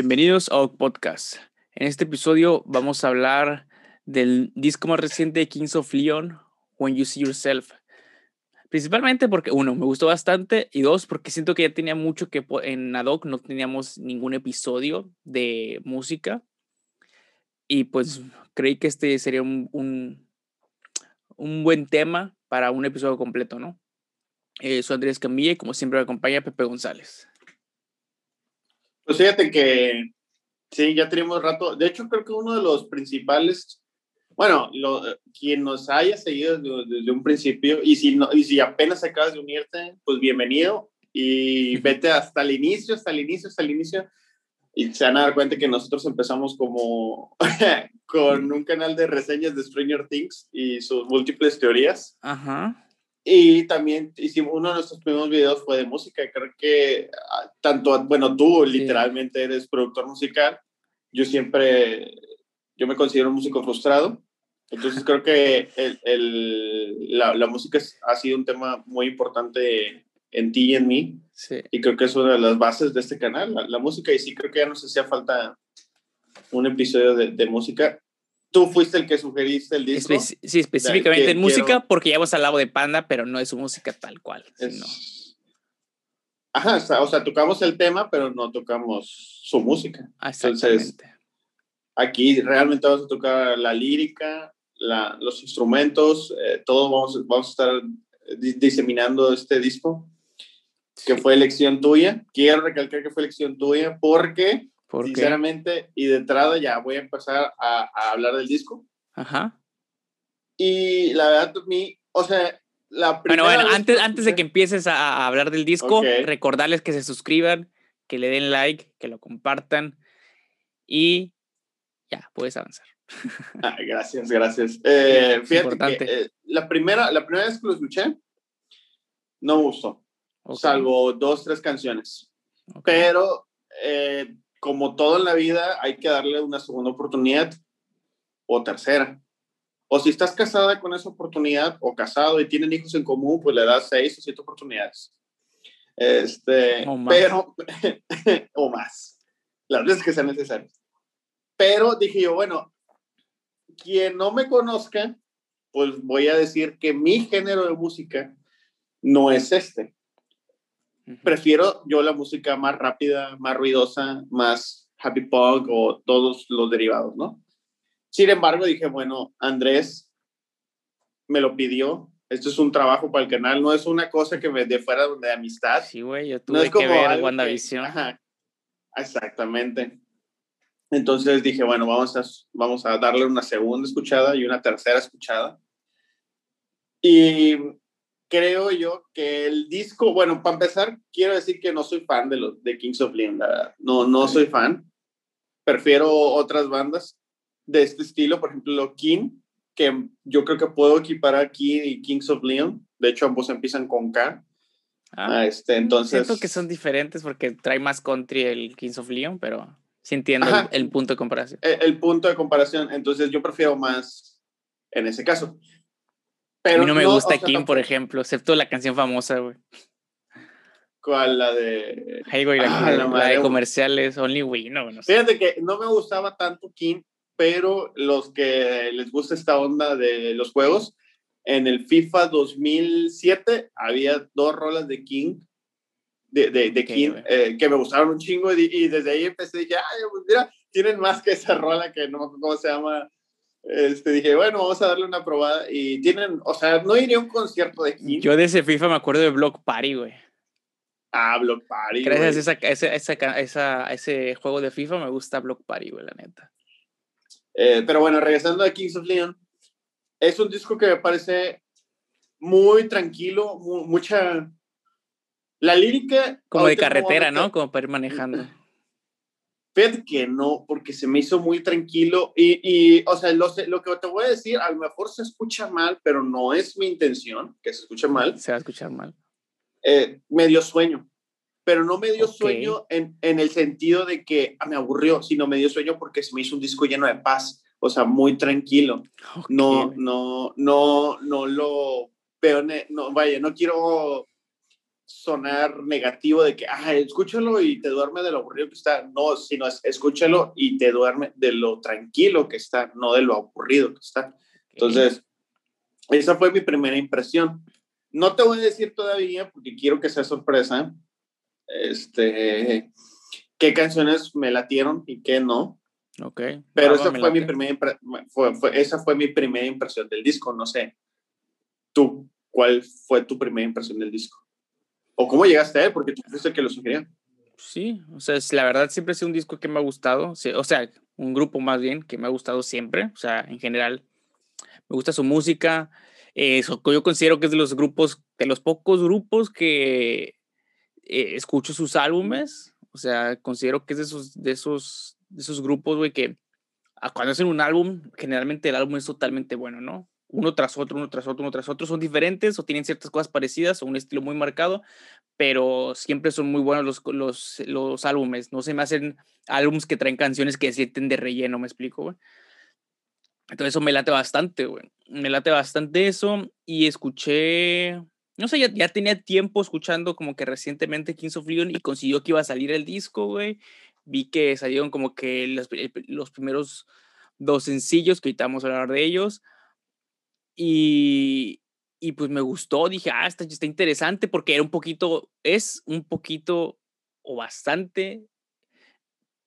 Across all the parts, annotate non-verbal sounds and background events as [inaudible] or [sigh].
Bienvenidos a Oak Podcast. En este episodio vamos a hablar del disco más reciente de Kings of Leon, When You See Yourself. Principalmente porque, uno, me gustó bastante y dos, porque siento que ya tenía mucho que en Adoc no teníamos ningún episodio de música y pues creí que este sería un, un, un buen tema para un episodio completo, ¿no? Eh, soy Andrés Camilla y como siempre me acompaña Pepe González. Pues fíjate que sí, ya tenemos rato. De hecho, creo que uno de los principales, bueno, lo, quien nos haya seguido desde, un principio, y si, no, y si apenas acabas de unirte, pues bienvenido y vete hasta el inicio, hasta el inicio, hasta el inicio. Y se van a dar cuenta que nosotros empezamos como [laughs] con un canal de reseñas de Stranger Things y sus múltiples teorías. Ajá. Y también hicimos uno de nuestros primeros videos fue de música. Creo que ah, tanto, bueno, tú literalmente eres productor musical. Yo siempre, yo me considero un músico frustrado. Entonces creo que el, el, la, la, música ha sido un tema muy importante en ti y en mí. Sí. Y creo que es una de las bases de este canal, la, la música. Y sí creo que ya nos hacía falta un episodio de, de música tú fuiste el que sugeriste el disco. Espe sí, específicamente en música, porque ya hemos hablado de Panda, pero no es su música tal cual. Sino... Ajá, o sea, tocamos el tema, pero no tocamos su música. Entonces, aquí realmente vamos a tocar la lírica, la, los instrumentos, eh, todo vamos, vamos a estar diseminando este disco, que fue elección tuya. Quiero recalcar que fue elección tuya porque sinceramente, y de entrada ya voy a empezar a, a, hablar del disco. Ajá. Y la verdad, a mí, o sea, la primera. Bueno, bueno, antes, antes de que empieces a, a hablar del disco, okay. recordarles que se suscriban, que le den like, que lo compartan y ya, puedes avanzar. [laughs] Ah, gracias, gracias. Eh, fíjate Importante. que eh, la, primera, la primera vez que lo escuché, no me gustó, okay. salvo dos, tres canciones. Okay. Pero eh, como todo en la vida, hay que darle una segunda oportunidad o tercera. O si estás casada con esa oportunidad o casado y tienen hijos en común, pues le das seis o siete oportunidades. Este, o más. pero, [laughs] o más, las veces que sean necesarias. Pero dije yo, bueno, quien no me conozca, pues voy a decir que mi género de música no es este prefiero yo la música más rápida, más ruidosa, más happy punk o todos los derivados, ¿no? Sin embargo, dije, bueno, Andrés me lo pidió. Esto es un trabajo para el canal, no es una cosa que me de fuera de amistad. Sí, güey, yo tuve no es que ver WandaVision. Que, ajá, exactamente. Entonces dije, bueno, vamos a, vamos a darle una segunda escuchada y una tercera escuchada. Y creo yo que el disco, bueno, para empezar, quiero decir que no soy fan de los de Kings of Leon, no, no soy fan. Prefiero otras bandas de este estilo, por ejemplo, King, que yo creo que puedo equiparar King y Kings of Leon. De hecho, ambos empiezan con K. Ah, este, entonces... Siento que son diferentes porque trae más country el Kings of Leon, pero sí entiendo el, el, punto de comparación. El, el, punto de comparación, entonces yo prefiero más en ese caso. Pero a mí no me no, gusta o sea, Kim, por ejemplo, excepto la canción famosa, güey. ¿Cuál? La de. Hey, güey, la, ah, la, la de comerciales, Only We, no, no sé. Fíjate que no me gustaba tanto Kim, pero los que les gusta esta onda de los juegos, en el FIFA 2007 había dos rolas de King, de, de, de okay, King, eh, que me gustaron un chingo y, y desde ahí empecé ya, pues mira, tienen más que esa rola que no cómo se llama este, dije, bueno, vamos a darle una probada. Y tienen, o sea, no iría a un concierto de King. Yo de ese FIFA me acuerdo de Block Party, güey. Ah, Block Party. Gracias a esa, esa, esa, ese juego de FIFA me gusta Block Party, güey, la neta. Eh, pero bueno, regresando a Kings of Leon, es un disco que me parece muy tranquilo, muy, mucha... La lírica... Como de carretera, ¿no? Como para ir manejando. [laughs] Fíjate que no, porque se me hizo muy tranquilo y, y o sea, lo, lo, que te voy a decir, a lo mejor se escucha mal, pero no es mi intención que se escuche mal. Se va a escuchar mal. Eh, me dio sueño, pero no me dio okay. sueño en, en, el sentido de que ah, me aburrió, sino me dio sueño porque se me hizo un disco lleno de paz, o sea, muy tranquilo. Okay. No, no, no, no lo veo, no, vaya, no quiero sonar negativo de que, ah, escúchalo y te duerme de lo aburrido que está. No, sino es, escúchalo y te duerme de lo tranquilo que está, no de lo aburrido que está. Entonces, esa fue mi primera impresión. No te voy a decir todavía, porque quiero que sea sorpresa, este, qué canciones me latieron y qué no. Ok. Pero esa fue, mi primera fue, esa fue mi primera impresión del disco. No sé, tú, ¿cuál fue tu primera impresión del disco? ¿O cómo llegaste a él? Porque tú fuiste el que lo sugirió. Sí, o sea, la verdad siempre sido un disco que me ha gustado, o sea, un grupo más bien que me ha gustado siempre, o sea, en general, me gusta su música, eh, yo considero que es de los grupos, de los pocos grupos que eh, escucho sus álbumes, o sea, considero que es de esos, de esos, de esos grupos, güey, que cuando hacen un álbum, generalmente el álbum es totalmente bueno, ¿no? Uno tras otro, uno tras otro, uno tras otro, son diferentes o tienen ciertas cosas parecidas o un estilo muy marcado, pero siempre son muy buenos los, los, los álbumes. No se me hacen álbumes que traen canciones que sienten de relleno, me explico. Entonces eso me late bastante. Me late bastante eso y escuché, no sé, ya, ya tenía tiempo escuchando como que recientemente Kings of Leon y consiguió que iba a salir el disco, güey. Vi que salieron como que los, los primeros dos sencillos, que ahorita vamos a hablar de ellos y, y pues me gustó, dije, ah, está, está interesante porque era un poquito, es un poquito o bastante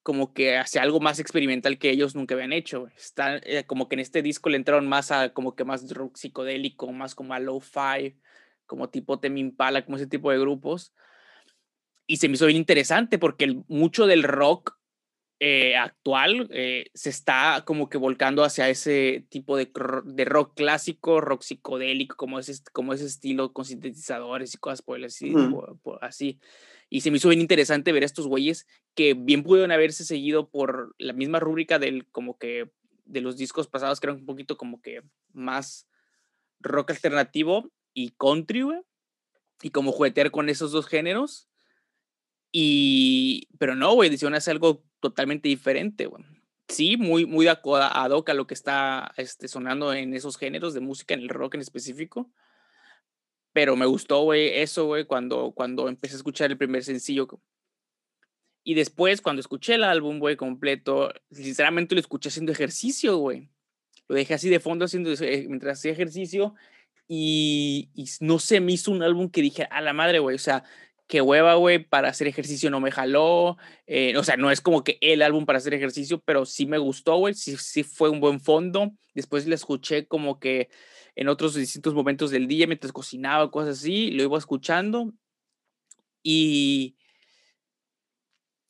como que hacia algo más experimental que ellos nunca habían hecho. Está, eh, como que en este disco le entraron más a como que más rock psicodélico, más como a low-fi, como tipo Temi Impala, como ese tipo de grupos. Y se me hizo bien interesante porque el, mucho del rock eh, actual eh, se está como que volcando hacia ese tipo de, de, rock clásico, rock psicodélico, como ese, como ese estilo con sintetizadores y cosas por el así, así. Y se me hizo bien interesante ver a estos güeyes que bien pudieron haberse seguido por la misma rúbrica del como que de los discos pasados que eran un poquito como que más rock alternativo y country, güey. Y como juguetear con esos dos géneros. Y, pero no, güey, decidieron hacer algo totalmente diferente, güey. Sí, muy, muy ad a lo que está este, sonando en esos géneros de música, en el rock en específico. Pero me gustó, güey, eso, güey, cuando, cuando empecé a escuchar el primer sencillo. Y después, cuando escuché el álbum, güey, completo, sinceramente lo escuché haciendo ejercicio, güey. Lo dejé así de fondo haciendo, eh, mientras hacía ejercicio y, y, no se me hizo un álbum que dije, a la madre, güey, o sea, qué hueva, güey, para hacer ejercicio no me jaló. Eh, o sea, no es como que el álbum para hacer ejercicio, pero sí me gustó, güey, sí, sí fue un buen fondo. Después le escuché como que en otros distintos momentos del día, mientras cocinaba, cosas así, lo iba escuchando. Y,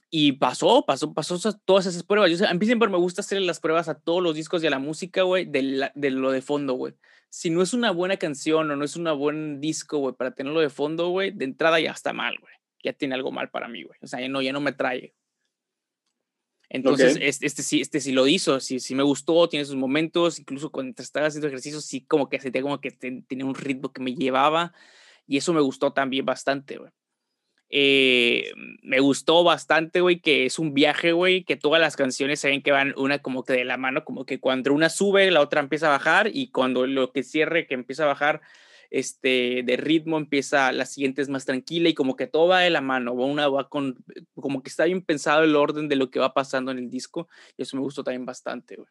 y pasó, pasó, pasó todas esas pruebas. Yo, a mí siempre me gusta hacer las pruebas a todos los discos y a la música, güey, de, de lo de fondo, güey si no es una buena canción o no es un buen disco, güey, para tenerlo de fondo, güey, de entrada ya está mal, güey. Ya tiene algo mal para mí, güey. O sea, ya no, ya no me trae. Entonces, este, este, sí, este sí lo hizo, sí, sí me gustó, tiene sus momentos, incluso cuando estaba haciendo ejercicio, sí como que sentía como que tenía un ritmo que me llevaba y eso me gustó también bastante, güey. Eh, me gustó bastante, güey, que es un viaje, güey, que todas las canciones saben que van una como que de la mano, como que cuando una sube, la otra empieza a bajar y cuando lo que cierre, que empieza a bajar este, de ritmo, empieza, la siguiente es más tranquila y como que todo va de la mano, una va con, como que está bien pensado el orden de lo que va pasando en el disco y eso me gustó también bastante, güey.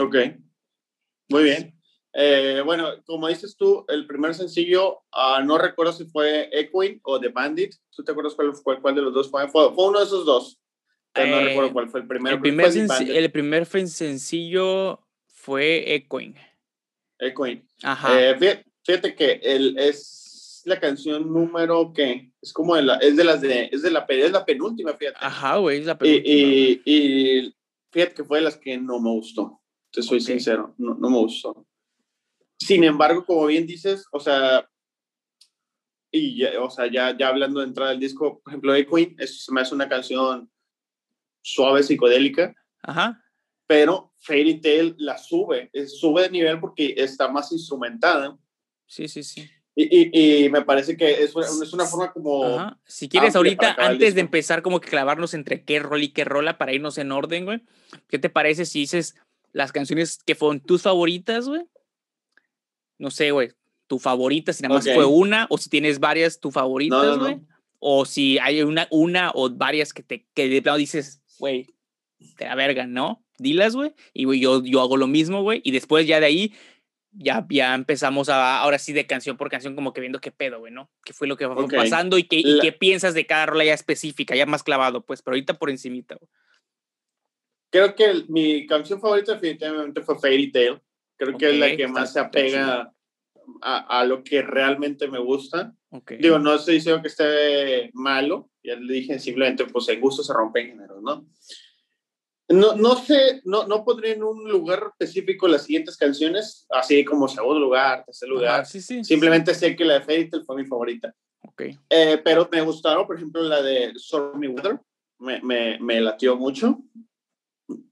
Ok, muy bien. Eh, bueno, como dices tú, el primer sencillo, uh, no recuerdo si fue Equine o The Bandit. ¿Tú te acuerdas cuál, cuál, cuál de los dos fue? fue? uno de esos dos. Pero no recuerdo eh, cuál fue el primero. El primer, el primer sencillo fue Equine. Equine. Ajá. Eh, fíjate, que el, es la canción número que es como de la, es de las de, es de la, es la penúltima, fíjate. Ajá, güey, es la penúltima. Y, y, fíjate que fue de las que no me gustó. Te soy sincero, no, no me gustó. Sin embargo, como bien dices, o sea, y ya, o sea, ya, ya hablando de entrada del disco, por ejemplo, de Queen, es, me hace una canción suave, psicodélica. Ajá. Pero Fairy Tail la sube, sube de nivel porque está más instrumentada. Sí, sí, sí. Y, y, me parece que es, es una forma como... Ajá. Si quieres ahorita, antes de empezar como que clavarnos entre qué rol y qué rola para irnos en orden, güey, ¿qué te parece si dices las canciones que fueron tus favoritas, güey? No sé, güey, tu favorita, si nada más fue una, o si tienes varias, tu favoritas, güey. O si hay una, una o varias que te que de plano dices, güey, te la verga, ¿no? Dilas, güey. Y güey, yo, yo hago lo mismo, güey. Y después ya de ahí, ya, ya empezamos a, ahora sí, de canción por canción, como que viendo qué pedo, güey, ¿no? ¿Qué fue lo que fue pasando y qué, y qué piensas de cada rola ya específica, ya más clavado, pues, pero ahorita por encimita, güey. Creo que mi canción favorita definitivamente fue Fairy Tale. Creo que es la que más se apega a, a, lo que realmente me gusta. Digo, no estoy diciendo que esté malo, ya le dije, simplemente pues el gusto se rompe en género, ¿no? No, no sé, no, no pondré en un lugar específico las siguientes canciones, así como segundo lugar, tercer lugar. sí, sí, Simplemente sé que la de Fairy Tale fue mi favorita. Okay. Eh, pero me gustaron, por ejemplo, la de Stormy Weather, me, me, me latió mucho.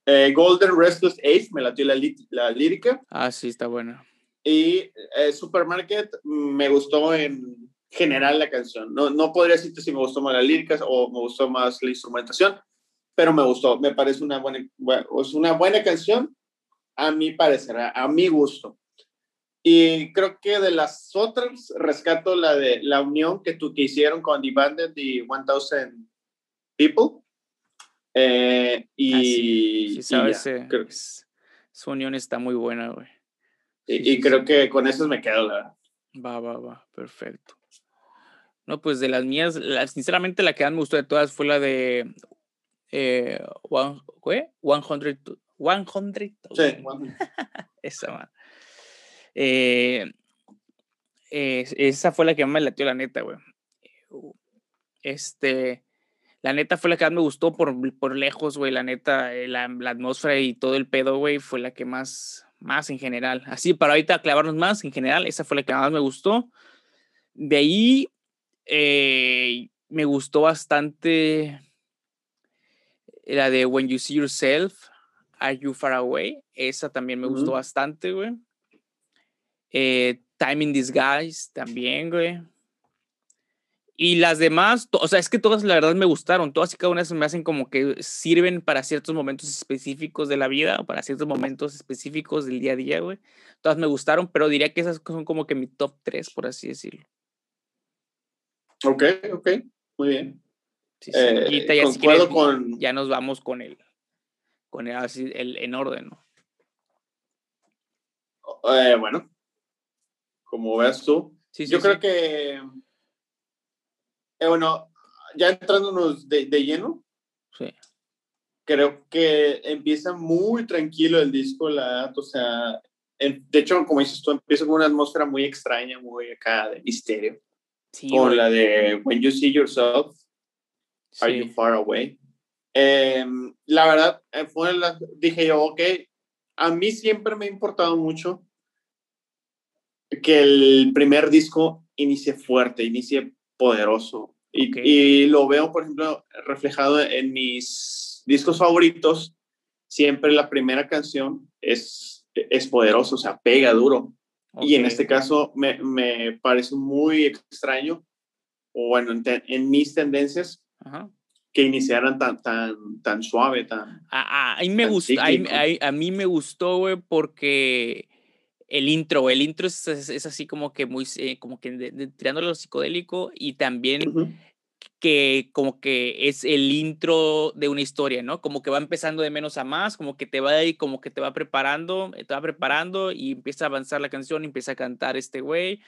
Eh, Golden Restless Ace, me latió la, la lírica. Ah, sí, está buena. Y eh, Supermarket me gustó en general la canción. No, no podría decirte si me gustó más la lírica o me gustó más la instrumentación, pero me gustó. Me parece una buena, es una buena canción, a mi parecer, a, mi gusto. Y creo que de las otras rescato la de la unión que, tú, que hicieron con The Bandit y 1000 People. Eh, y, sí, sabes, su unión está muy buena, güey. Y, creo que con eso me quedo, la Va, va, va, perfecto. No, pues de las mías, sinceramente la que más me gustó de todas fue la de eh, one, ¿qué? 100, 100. Sí, [laughs] esa, man. Eh, esa fue la que más me latió, la neta, güey. Este, la neta fue la que más me gustó por, por lejos, güey. La neta, eh, la, la, atmósfera y todo el pedo, güey, fue la que más, más en general. Así, para ahorita clavarnos más, en general, esa fue la que más me gustó. De ahí, eh, me gustó bastante la de When You See Yourself, Are You Far Away. Esa también me gustó bastante, güey. Eh, Time in Disguise también, güey. Y las demás, o sea, es que todas la verdad me gustaron, todas y cada una se me hacen como que sirven para ciertos momentos específicos de la vida o para ciertos momentos específicos del día a día, güey. Todas me gustaron, pero diría que esas son como que mi top 3, por así decirlo. Ok, ok, muy bien. Sí, sí. ya, si con... ya nos vamos con el, con el, así, el en orden, ¿no? Eh, bueno, como ves tú, yo creo que eh, bueno, ya entrándonos de, de lleno. Sí. Creo que empieza muy tranquilo el disco, la o sea, de hecho, como dices tú, empieza con una atmósfera muy extraña, muy acá de misterio. Sí, con la de When You See Yourself, Are You Far Away. Em, la verdad, eh, fue la, dije yo, ok, a mí siempre me ha importado mucho que el primer disco inicie fuerte, inicie poderoso. Y, y, lo veo, por ejemplo, reflejado en mis discos favoritos. Siempre la primera canción es, es poderoso, o sea, pega duro. Y en este caso me, me, parece muy extraño, o bueno, en, mis tendencias, que iniciaran tan, tan, tan suave, tan... A, a, me gusta, a, mí me gustó, güey, porque el intro, el intro es, es, así como que muy, eh, como que de, tirándole lo psicodélico y también que como que es el intro de una historia, ¿no? Como que va empezando de menos a más, como que te va ahí, como que te va preparando, te va preparando y empieza a avanzar la canción, empieza a cantar este güey.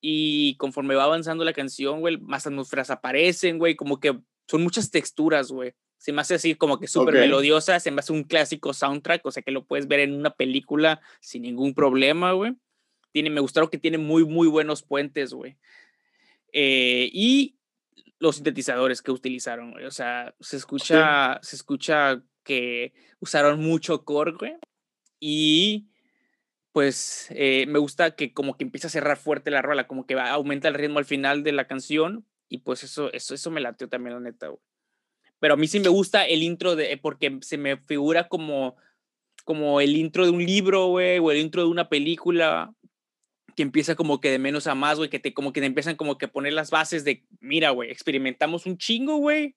Y conforme va avanzando la canción, güey, más atmósferas aparecen, güey, como que son muchas texturas, güey se me hace así como que súper melodiosa, se me hace un clásico soundtrack, o sea que lo puedes ver en una película sin ningún problema, güey. Tiene, me gustaron que tiene muy, muy buenos puentes, güey. Eh, y los sintetizadores que utilizaron, güey. O sea, se escucha, se escucha que usaron mucho core, güey. Y pues eh, me gusta que como que empieza a cerrar fuerte la rola, como que va, aumenta el ritmo al final de la canción. Y pues eso, eso, eso me lateó también, la neta, güey pero a mí sí me gusta el intro de, porque se me figura como, como el intro de un libro, güey, o el intro de una película que empieza como que de menos a más, güey, que te como que te empiezan como que a poner las bases de, mira, güey, experimentamos un chingo, güey,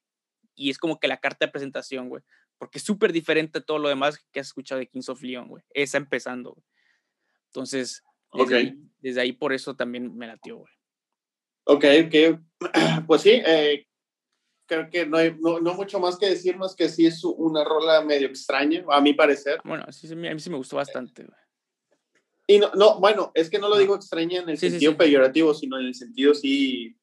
y es como que la carta de presentación, güey, porque es súper diferente a todo lo demás que has escuchado de Kings of Leon, güey, esa empezando, güey. Entonces, Desde, Ok. ahí, desde ahí por eso también me latió, güey. Ok, ok. [clears throat] Pues sí, eh, creo que no hay no, no mucho más que decir, más que sí es una rola medio extraña, a mi parecer. Bueno, sí, a mí sí me gustó bastante. Y no, no, bueno, es que no lo digo extraña en el Sí, sentido sí. peyorativo, sino en el sentido sí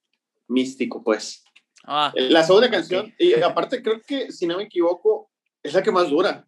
místico, pues. Ah, La segunda canción, y aparte creo que, si no me equivoco, es la que más dura.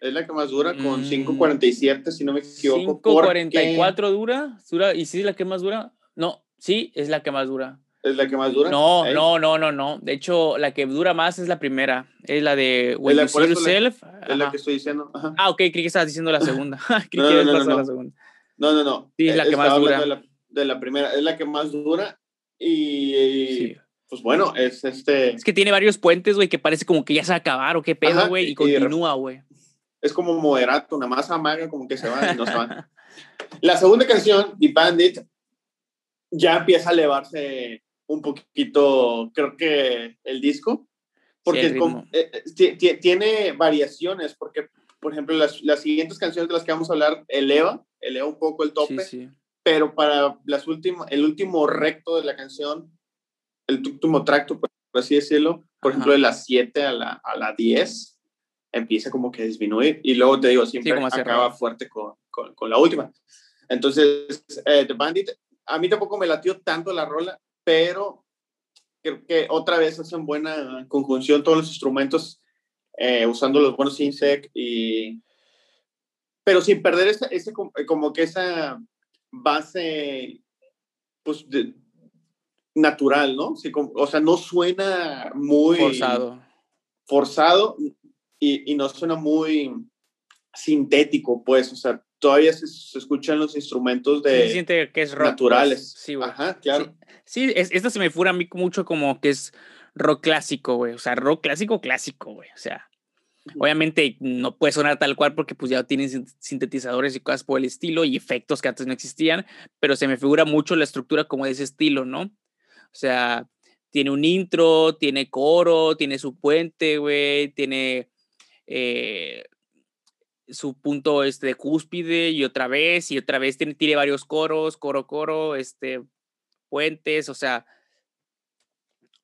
Es la que más dura con Mm. 5.47, si no me equivoco. porque 5.44 dura, dura, y sí es la que más dura. No, sí, es la que más dura. Es la que más dura. No, Ahí. no, no, no, no. De hecho, la que dura más es la primera. Es la de When la- You See eso la- Yourself. Es la que estoy diciendo. Ajá. Ah, ok, creí que estabas diciendo la segunda. [laughs] creí No, que no, no, no. la segunda. No, no, no. Sí, es la que más dura. De la, de la primera, es la que más dura. Y, Sí. pues bueno, es este. Es que tiene varios puentes, güey, que parece como que ya se va a acabar o qué pedo, güey, y, y- y continúa, güey. Es como moderato, nada más amaga, como que se va y no se va. [laughs] La segunda canción, The Bandit, ya empieza a elevarse un poquito, creo que el disco, porque el con- ritmo. eh, eh, ti- ti- tiene variaciones, porque, por ejemplo, las, las siguientes canciones de las que vamos a hablar eleva, eleva un poco el tope, Sí, sí. pero para las últimas, el último recto de la canción, el último tracto, por así decirlo, por Ajá. ejemplo, de las 7 a la, a la 10, empieza como que a disminuir y luego te digo, siempre acaba fuerte con, con, con la última. Entonces, eh, The Bandit, a mí tampoco me latió tanto la rola, pero creo que otra vez hacen buena conjunción todos los instrumentos, eh, usando los buenos synth y... Pero sin perder ese, ese com- como que esa base, pues, de- natural, ¿no? Sí, como- o sea, no suena muy Forzado. forzado y, y no suena muy sintético, pues, o sea, todavía se, se escuchan los instrumentos Sí, de se siente que es rock. pues. naturales. Sí, güey. Ajá, claro. Sí, es, esta se me fura a mí mucho como que es rock clásico, güey. O sea, rock clásico, clásico, güey. O sea, obviamente no puede sonar tal cual porque pues ya tienen sin- sintetizadores y cosas por el estilo y efectos que antes no existían, pero se me figura mucho la estructura como de ese estilo, ¿no? O sea, tiene un intro, tiene coro, tiene su puente, güey, tiene eh, su punto este, de cúspide y otra vez, y otra vez tiene, tiene varios coros, coro, coro, este, puentes, o sea,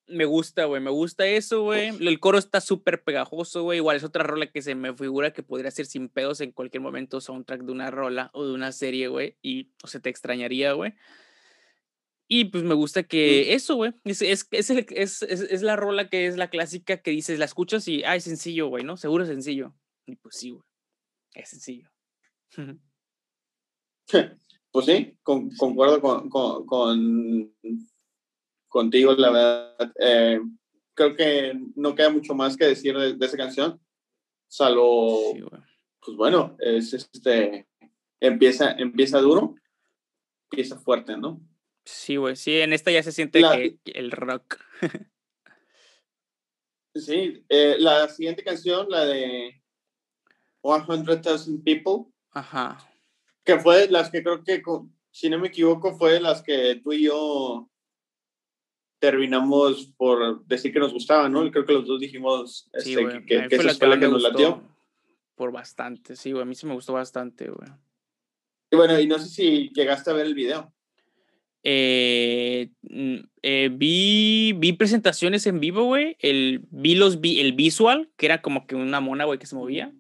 me gusta, güey, me gusta eso, güey. El coro está súper pegajoso, güey. Igual es otra rola que se me figura que podría ser sin pedos en cualquier momento soundtrack de una rola o de una serie, güey. Y o se te extrañaría, güey. Y pues me gusta que eso, güey. Es, es, es, es, la rola que es la clásica que dices, la escuchas y, es sencillo, güey, ¿no? Seguro sencillo. Y pues sí, güey. Es sencillo. Pues sí, con- concuerdo con, con- con- contigo, la verdad. Eh, creo que no queda mucho más que decir de, de esa canción, salvo, Sí, güey. pues bueno, es este, empieza, empieza duro, empieza fuerte, ¿no? Sí, güey. Sí, en esta ya se siente La- que, que el rock. [laughs] Sí, eh, la siguiente canción, la de 100,000 People, Ajá. que fue de las que creo que, si no me equivoco, fue de las que tú y yo terminamos por decir que nos gustaba, ¿no? Creo que los dos dijimos Sí, este, güey. que, que fue esa fue la que nos latió. Por bastante, sí, güey. A mí sí me gustó bastante, güey. Y bueno, y no sé si llegaste a ver el video. Eh, eh, vi, vi presentaciones en vivo, güey. El, vi los, vi, el visual, que era como que una mona, güey, que se movía.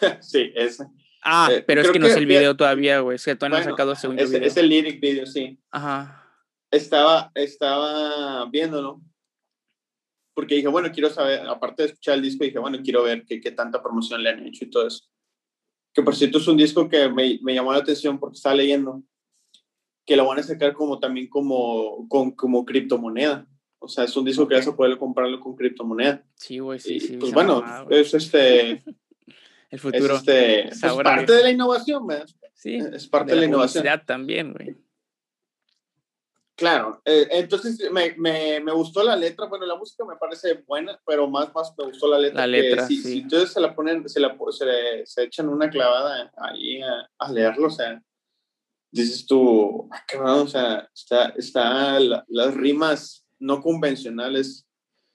[laughs] sí, ese. Ah, Eh, pero es que no es que el vi- video todavía, güey. Es que todavía no han Bueno, sacado el segundo es, video. es el lyric video, sí. Ajá. Estaba, estaba viéndolo. Porque dije, bueno, quiero saber, aparte de escuchar el disco, dije, bueno, quiero ver qué, qué tanta promoción le han hecho y todo eso. Que por cierto es un disco que me, me llamó la atención porque estaba leyendo que lo van a sacar como también como, con, como criptomoneda. O sea, es un disco que vas a poder comprarlo con criptomoneda. Sí, güey, sí, y sí. pues bueno, es este, [laughs] el es futuro. este, pues Sabor a parte de la innovación, ¿verdad? sí. Es parte de de, la la innovación. también, güey. Claro, eh, entonces me, me, me gustó la letra, bueno, la música me parece buena, pero más, más me gustó la letra. La que letra, si, sí. si ustedes se la ponen, se, la, se, le- se echan una clavada ahí a, a leerlo, o sea, dices tú, ah, cabrón, o sea, está, está la- las rimas no convencionales,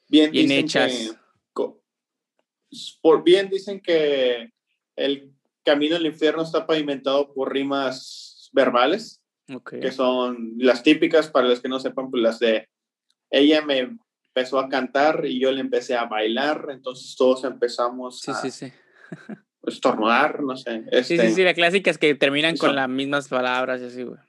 bien, Bien hechas. que, por bien dicen que el camino al infierno está pavimentado por rimas verbales, que son las típicas, para los que no sepan, pues las de ella me empezó a cantar y yo le empecé a bailar, entonces todos empezamos a estornudar, no sé. sí, sí, este sí, las clásicas que terminan con las mismas palabras y así, güey.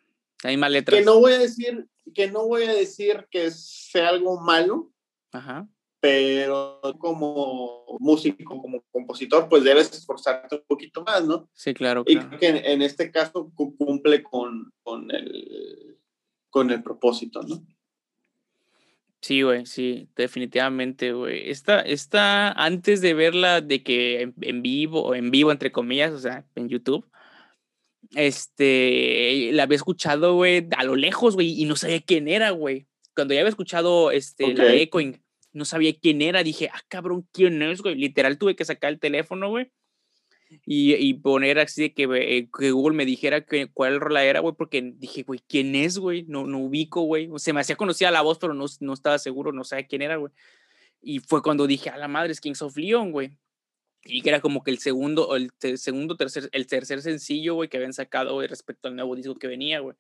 La misma letra. Que no voy a decir, que no voy a decir que sea algo malo, Ajá pero como músico, como compositor, pues debes esforzarte un poquito más, ¿no? Sí, claro. Y creo que en, este caso cumple con, con, el, con el propósito, ¿no? Sí, güey, sí, definitivamente, güey. Esta, esta, antes de verla de que en, vivo, o en vivo, entre comillas, o sea, en YouTube, este, la había escuchado, güey, a lo lejos, güey, y no sabía quién era, güey. Cuando ya había escuchado, este, la Echoing, no sabía quién era, dije, ah, cabrón, ¿quién es, güey? Literal tuve que sacar el teléfono, güey. Y, y, poner así de que, eh, que, Google me dijera que, cuál rola era, güey, porque dije, güey, ¿quién es, güey? No, no ubico, güey. Se me hacía conocida la voz, pero no, no estaba seguro, no sabía quién era, güey. Y fue cuando dije, a la madre, es Kings of Leon, güey. Y que era como que el segundo, el segundo, tercer, el tercer sencillo, güey, que habían sacado, respecto al nuevo disco que venía, güey.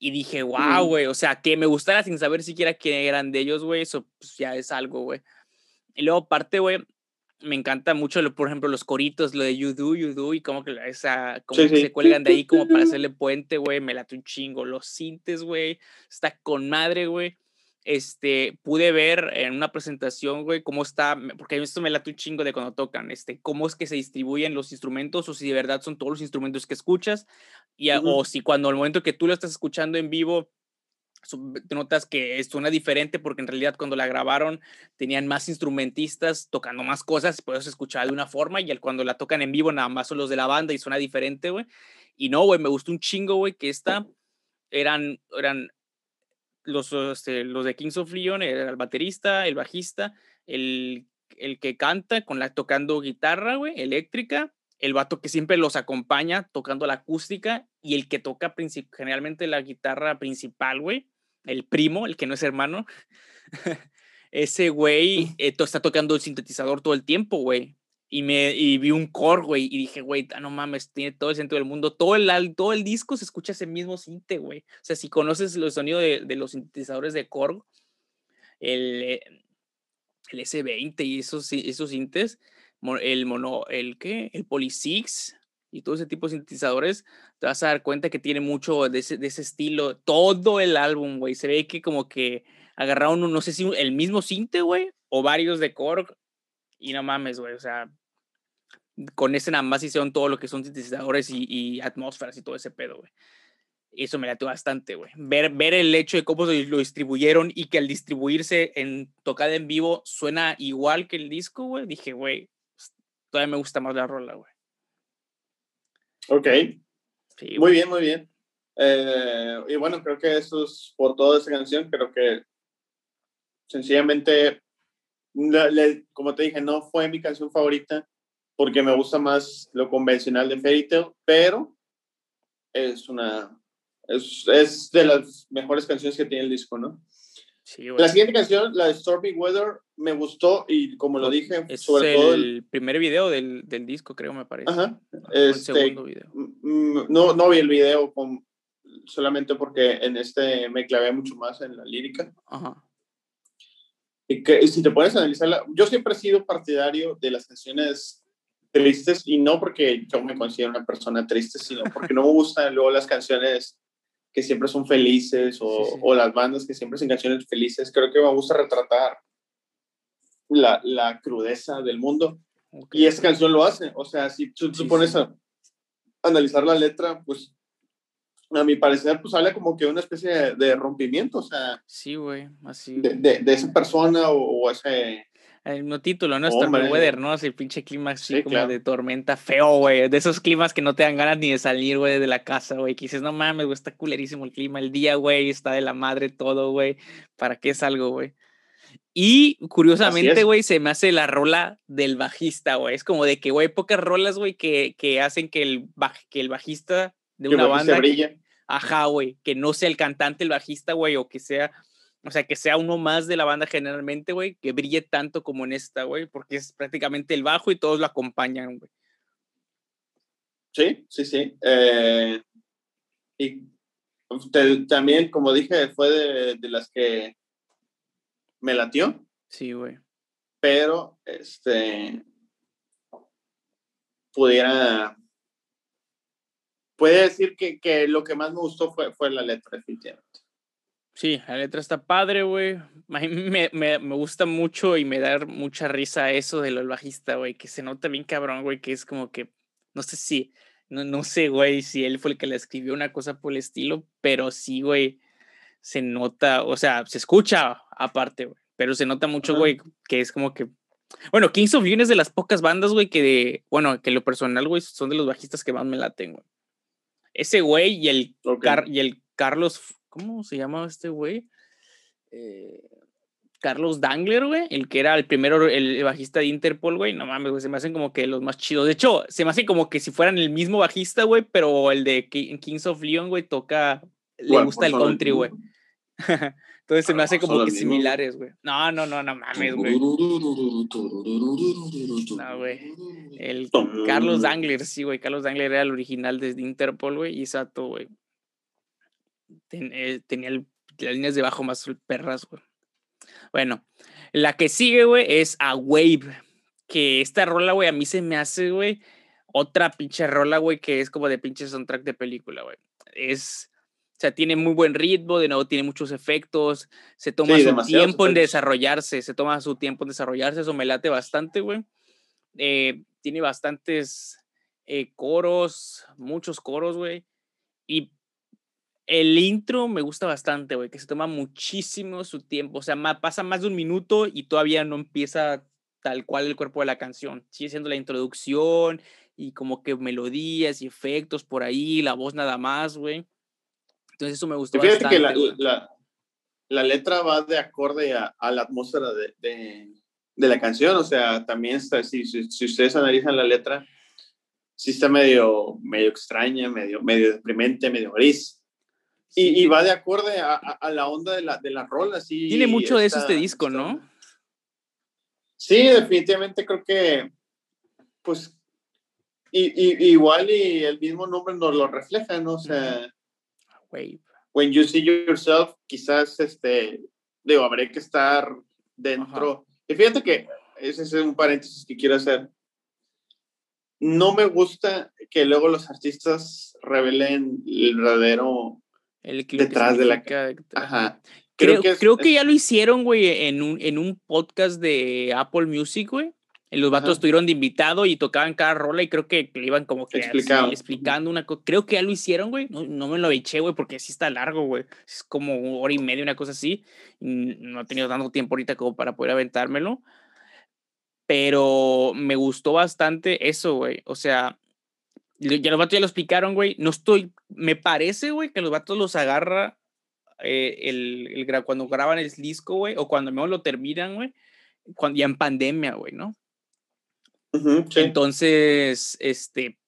Y dije, wow, güey, o sea, que me gustara sin saber siquiera quién eran de ellos, güey, eso pues, ya es algo, güey. Y luego, aparte, güey, me encanta mucho, por ejemplo, los coritos, lo de You Do, You Do, y como que, esa, como que se cuelgan de ahí como para [laughs] hacerle puente, güey, me late un chingo. Los cintes, güey, está con madre, güey este, pude ver en una presentación, güey, cómo está, porque esto me late un chingo de cuando tocan, este, cómo es que se distribuyen los instrumentos o si de verdad son todos los instrumentos que escuchas y, o si cuando al momento que tú lo estás escuchando en vivo te notas que suena diferente porque en realidad cuando la grabaron tenían más instrumentistas tocando más cosas, puedes escuchar de una forma y cuando la tocan en vivo nada más son los de la banda y suena diferente, güey. Y no, güey, me gustó un chingo, güey, que esta eran, eran los, este, los de Kings of Leon, el, baterista, el bajista, el, el que canta con la tocando guitarra, güey, eléctrica, el vato que siempre los acompaña tocando la acústica y el que toca generalmente la guitarra principal, güey, el primo, el que no es hermano. [laughs] Ese güey [laughs] eh, está tocando el sintetizador todo el tiempo, güey y me y vi un core, güey, y dije, güey, ah, no mames, tiene todo el sentido del mundo. Todo el, todo el disco se escucha ese mismo sinte, güey. O sea, si conoces el sonido de, de los sintetizadores de Korg, el, eh, el S20 y esos, esos sintes, el mono, el qué, el Polysix y todo ese tipo de sintetizadores, te vas a dar cuenta que tiene mucho de ese, de ese estilo. Todo el álbum, güey. Se ve que como que agarraron, no sé si el mismo sinte, güey, o varios de Korg. Y no mames, güey. O sea, con ese nada más hicieron todo lo que son sintetizadores y, y atmósferas y todo ese pedo, güey. Eso me late bastante, güey. Ver, ver el hecho de cómo lo distribuyeron y que al distribuirse en tocada en vivo suena igual que el disco, güey. Dije, güey, pues, todavía me gusta más la rola, güey. Ok. muy bien, muy bien. Eh, y bueno, creo que eso es por toda esa canción. Creo que sencillamente, como te dije, no fue mi canción favorita porque me gusta más lo convencional de Fairy Tail, pero es una es, es, de las mejores canciones que tiene el disco, ¿no? Sí, La siguiente canción, la de Stormy Weather, me gustó y como lo dije, es sobre todo el primer video del, del, disco, creo, me parece. Ajá. el este, segundo video. No, no vi el video con, solamente porque en este me clavé mucho más en la lírica. Ajá. Y que si te a analizarla, yo siempre he sido partidario de las canciones tristes y no porque yo me considero una persona triste, sino porque no me gustan luego las canciones que siempre son felices o, o las bandas que siempre son canciones felices. Creo que me gusta retratar la, la crudeza del mundo. Y esta canción lo hace. O sea, si tú te pones a analizar la letra, pues a mi parecer, pues habla como que una especie de, rompimiento, o sea. Sí, güey, así. De, de, esa persona o, o ese el mismo título, ¿no? Stormy Weather, ¿no? el pinche clima así como de tormenta feo, güey. De esos climas que no te dan ganas ni de salir, güey, de la casa, güey. Que dices, no mames, güey, está culerísimo el clima. El día, güey, está de la madre todo, güey. ¿Para qué salgo, güey? Y curiosamente, güey, se me hace la rola del bajista, güey. Es como de que, güey, pocas rolas, güey, que, que hacen que el, que el bajista de una banda. brilla. ajá, güey. Que no sea el cantante, el bajista, güey, o que sea o sea, que sea uno más de la banda generalmente, güey, que brille tanto como en esta, güey, porque es prácticamente el bajo y todos lo acompañan, güey. Sí, sí, sí. Eh, Y también, como dije, fue de, de, las que me latió. Sí, güey. Pero, este, pudiera, puede decir que, que lo que más me gustó fue, fue la letra, definitivamente. Sí, la letra está padre, güey. Me, me, me, gusta mucho y me da mucha risa eso de lo bajista, güey, que se nota bien cabrón, güey, que es como que, no sé si, no, no sé, güey, si él fue el que le escribió una cosa por el estilo, pero sí, güey, se nota, o sea, se escucha aparte, güey, pero se nota mucho, güey, que es como que, bueno, Kings of Leon es de las pocas bandas, güey, que de, bueno, que lo personal, güey, son de los bajistas que más me laten, güey. Ese güey y el, y el Carlos, ¿cómo se llamaba este güey? Eh, Carlos Dangler, güey, el que era el primero, el bajista de Interpol, güey, no mames, güey, se me hacen como que los más chidos. De hecho, se me hace como que si fueran el mismo bajista, güey, pero el de Kings of Leon, güey, toca, le gusta el country, güey. [laughs] Entonces se me hace como que similares, güey. No, no, no, no mames, güey. No, güey. El Carlos Dangler, sí, güey. Carlos Dangler era el original desde Interpol, güey. Y Sato, güey. Eh, tenía las líneas de bajo más perras, güey. Bueno, la que sigue, güey, es A Wave. Que esta rola, güey, a mí se me hace, güey, otra pinche rola, güey, que es como de pinche soundtrack de película, güey. Es, o sea, tiene muy buen ritmo, de nuevo tiene muchos efectos, se toma su tiempo en desarrollarse, se toma su tiempo en desarrollarse, eso me late bastante, güey. Eh, tiene bastantes eh, coros, muchos coros, güey. Y el intro me gusta bastante, güey, que se toma muchísimo su tiempo. O sea, pasa más de un minuto y todavía no empieza tal cual el cuerpo de la canción. Sigue siendo la introducción y como que melodías y efectos por ahí, la voz nada más, güey. Entonces eso me gustó fíjate que la, la, letra va de acorde a, la atmósfera de, de, la canción. O sea, también está, si, si, ustedes analizan la letra, sí está medio, medio extraña, medio, medio deprimente, medio gris y, va de acuerdo a, a, la onda de la, de la rola. Sí, Tiene mucho de eso este disco, ¿no? Sí, definitivamente creo que, pues, y, igual y el mismo nombre nos lo refleja, ¿no? O sea, Wave. When you see yourself, quizás, este, digo, habría que estar dentro. Y fíjate que ese es un paréntesis que quiero hacer. No me gusta que luego los artistas revelen el verdadero el detrás de la... Ajá. Creo, creo, que, ya lo hicieron, güey, en un, en un podcast de Apple Music, güey. Los vatos estuvieron de invitado y tocaban cada rola y creo que le iban como que explicando una cosa. Creo que ya lo hicieron, güey. No, no, me lo eché, güey, porque sí está largo, güey. Es como hora y media, una cosa así. No he tenido tanto tiempo ahorita como para poder aventármelo. Pero me gustó bastante eso, güey. O sea, ya los vatos ya lo explicaron, güey. No estoy. Me parece, güey, que los vatos los agarra eh, el, el, cuando graban el disco, güey, o cuando menos lo terminan, güey, cuando, ya en pandemia, güey, ¿no? Entonces, este,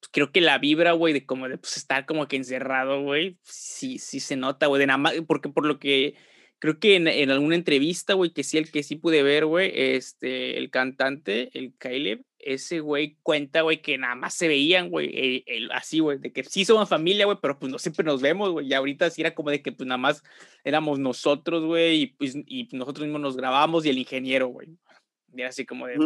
pues, creo que la vibra, güey, de como de pues, estar como que encerrado, güey, sí, sí se nota, güey, de nada más, porque por lo que creo que en, en alguna entrevista, güey, que sí, el que sí pude ver, güey, este, el cantante, el Caleb, ese güey cuenta, güey, que nada más se veían, güey, así, güey, de que sí somos familia, güey, pero pues no siempre nos vemos, güey, y ahorita sí era como de que pues nada más éramos nosotros, güey, y pues y nosotros mismos nos grabamos y el ingeniero, güey. Y era así como de,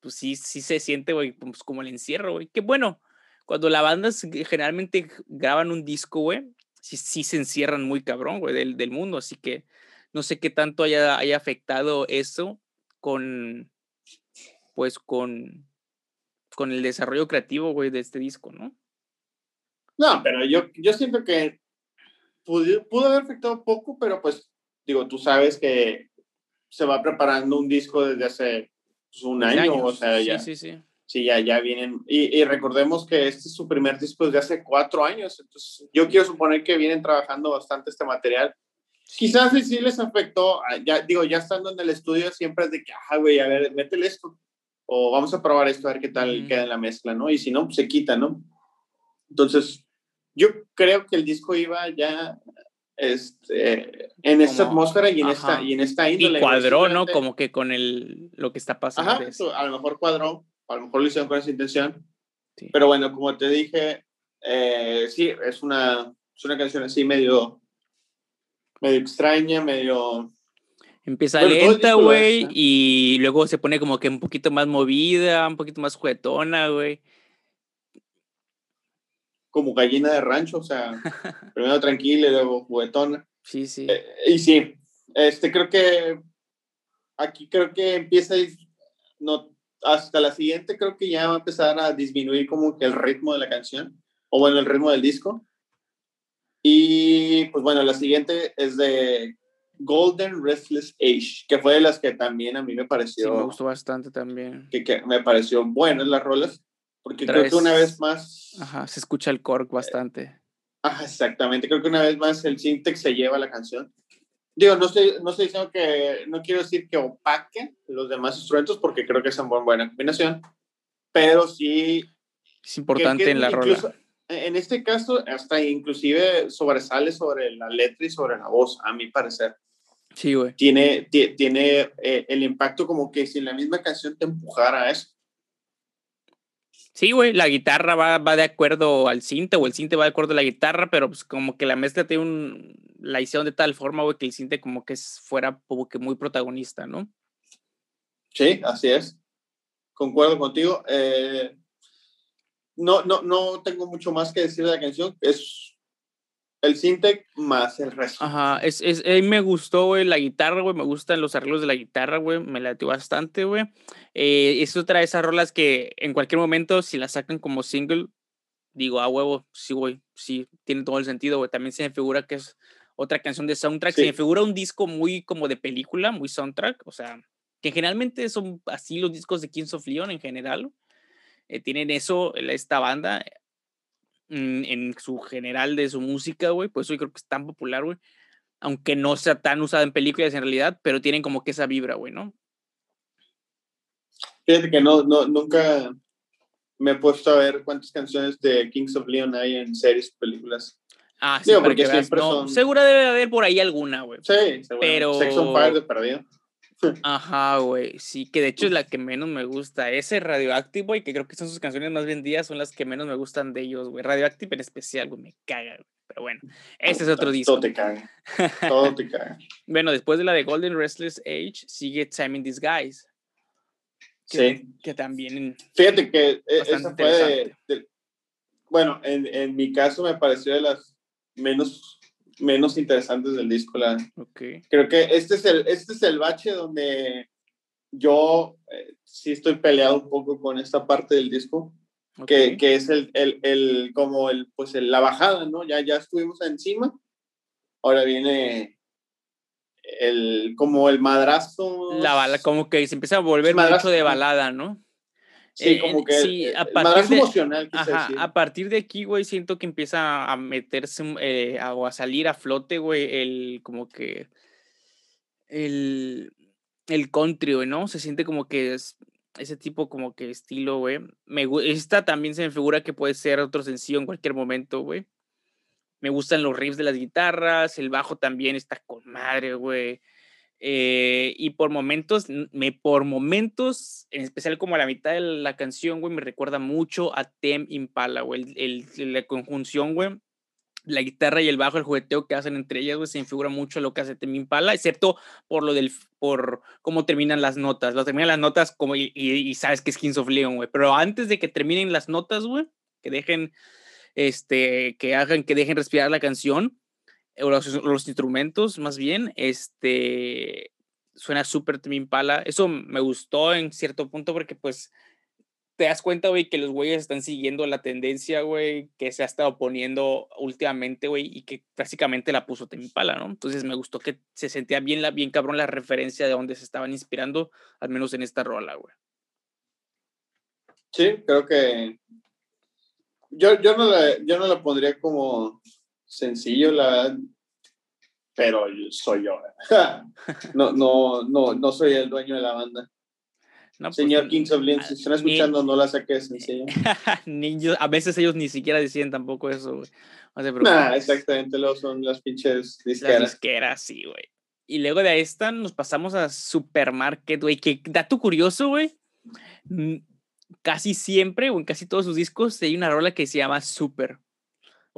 pues sí, sí se siente, güey, pues como el encierro, güey. Qué bueno, cuando la banda generalmente graban un disco, güey, sí, sí se encierran muy cabrón, güey, del, del mundo, así que no sé qué tanto haya, haya afectado eso con pues con, con el desarrollo creativo, güey, de este disco, ¿no? No, pero yo, yo siento que pudo, pudo haber afectado poco, pero pues, digo, tú sabes que se va preparando un disco desde hace pues, un año, o sea, ya. Sí, sí, sí. Sí, ya, ya vienen. Y, y, recordemos que este es su primer disco desde hace cuatro años. Entonces, yo quiero suponer que vienen trabajando bastante este material. Quizás sí les afectó, ah, ya digo, ya estando en el estudio siempre es de que, ah, güey, a ver, métele esto o vamos a probar esto a ver qué tal queda en la mezcla, ¿no? Y si no, pues se quita, ¿no? Entonces, yo creo que el disco iba ya este, en esta atmósfera y en esta, y en esta índole. Y cuadró, ¿no? Como que con el, lo que está pasando. Ajá, a lo mejor cuadró, a lo mejor lo hicieron con esa intención. Pero bueno, como te dije, Eh, sí, es una, es una canción así medio, medio extraña, medio... Empieza Bueno, lenta, güey, y luego se pone como que un poquito más movida, un poquito más juguetona, güey. como gallina de rancho, o sea, [laughs] primero tranquila y luego juguetona. Sí, sí. Eh, y sí, este creo que aquí creo que empieza no hasta la siguiente creo que ya va a empezar a disminuir como que el ritmo de la canción o bueno, el ritmo del disco. Y pues bueno, la siguiente es de Golden Restless Age, que fue de las que también a mí me Sí, pareció me gustó bastante también. que, que me pareció buenas las rolas, porque Otra creo que una vez- más Ajá, se escucha el cork bastante. Ajá, exactamente. Creo que una vez más el syntax se lleva la canción. Digo, no estoy, no estoy diciendo que, no quiero decir que opaque los demás instrumentos porque creo que es una buena combinación, pero sí. Es que- importante que en la incluso- rola. En este caso, hasta inclusive sobresale sobre la letra y sobre la voz, a mi parecer. Sí, güey. Tiene, ti- tiene eh, el impacto como que si la misma canción te empujara a eso. Sí, güey, la guitarra va, va de acuerdo al cinte o el cinte va de acuerdo a la guitarra, pero pues como que la mezcla tiene un, la hicieron de tal forma, güey, que el cinte como que fuera como que muy protagonista, ¿no? Sí, así es. Concuerdo contigo. Eh, no, no, no tengo mucho más que decir de la canción. Es el Syntec más el resto. Ajá, es, es, mí me gustó, güey, la guitarra, güey, me gustan los arreglos de la guitarra, güey, me latió bastante, güey. Eh, es otra de esas rolas que en cualquier momento, si la sacan como single, digo, a huevo, sí, güey, sí, tiene todo el sentido, güey. También se me figura que es otra canción de soundtrack, se me figura un disco muy como de película, muy soundtrack, o sea, que generalmente son así los discos de Kings of Leon en general, eh, tienen eso, esta banda, en su general de su música, güey, por eso yo creo que es tan popular, güey. Aunque no sea tan usada en películas en realidad, pero tienen como que esa vibra, güey, ¿no? Fíjate que no, no, nunca me he puesto a ver cuántas canciones de Kings of Leon hay en series o películas. Ah, sí, Digo, porque siempre No, son- segura debe de haber por ahí alguna, güey. Sí, seguramente. Pero- Sex on Fire de perdido. Ajá, güey. Sí, que de hecho es la que menos me gusta. Ese Radioactive, güey, que creo que son sus canciones más vendidas, son las que menos me gustan de ellos, güey. Radioactive en especial, güey, me caga, güey. Pero bueno, ese es otro disco. Todo te caga. Todo te caga. [laughs] Bueno, después de la de Golden Restless Age, sigue Time in Disguise. Que, Sí. que también. Fíjate que eh, esa fue de- bueno, en, en mi caso me pareció de las menos, menos interesantes del disco. La, Ok. creo que este es el, este es el bache donde yo eh, sí estoy peleado un poco con esta parte del disco, que, que es el, el, el, como el, pues el- la bajada, ¿no? Ya, ya estuvimos encima, ahora viene el, como el madrazo. La bala, como que se empieza a volver Madrazo, mucho de balada, ¿no? Sí, eh, como que sí, a el partir de- emocional, Ajá, a partir de aquí, güey, siento que empieza a meterse eh, a- o a salir a flote, güey, el como que el, el country, güey, ¿no? Se siente como que es ese tipo como que estilo, güey. Me, esta también se me figura que puede ser otro sencillo en cualquier momento, güey. Me gustan los riffs de las guitarras, el bajo también está con madre, güey. Eh, y por momentos, me, por momentos, en especial como a la mitad de la canción, güey, me recuerda mucho a Tem Impala, güey. El, el- la conjunción, güey, la guitarra y el bajo, el jugueteo que hacen entre ellas, güey, se figura mucho a lo que hace Tem Impala, excepto por lo del, por cómo terminan las notas. Lo terminan las notas como, y, y- y sabes que es Kings of Leon, güey. Pero antes de que terminen las notas, güey, que dejen, este, que hagan, que dejen respirar la canción, o los, instrumentos más bien, este, suena súper Tame Impala. Eso me gustó en cierto punto porque pues te das cuenta, güey, que los güeyes están siguiendo la tendencia, güey, que se ha estado poniendo últimamente, güey, y que básicamente la puso Tame Impala, ¿no? Entonces me gustó que se sentía bien, la, bien cabrón la referencia de donde se estaban inspirando, al menos en esta rola, güey. Sí, creo que yo, yo, no yo no la pondría como sencillo, la verdad, pero yo- soy yo. [laughs] No, no, no, no soy el dueño de la banda. No, pues, Señor Kings of Leon, si están ni- escuchando, no la saque de sencillo. [laughs] ni a veces ellos ni siquiera deciden tampoco eso, güey. No se preocupes. Nah, exactamente, luego son las pinches Las disqueras. disqueras, sí, güey. Y luego de esta nos pasamos a Supermarket, güey. Que dato curioso, güey. Casi siempre, o en casi todos sus discos, hay una rola que se llama Super.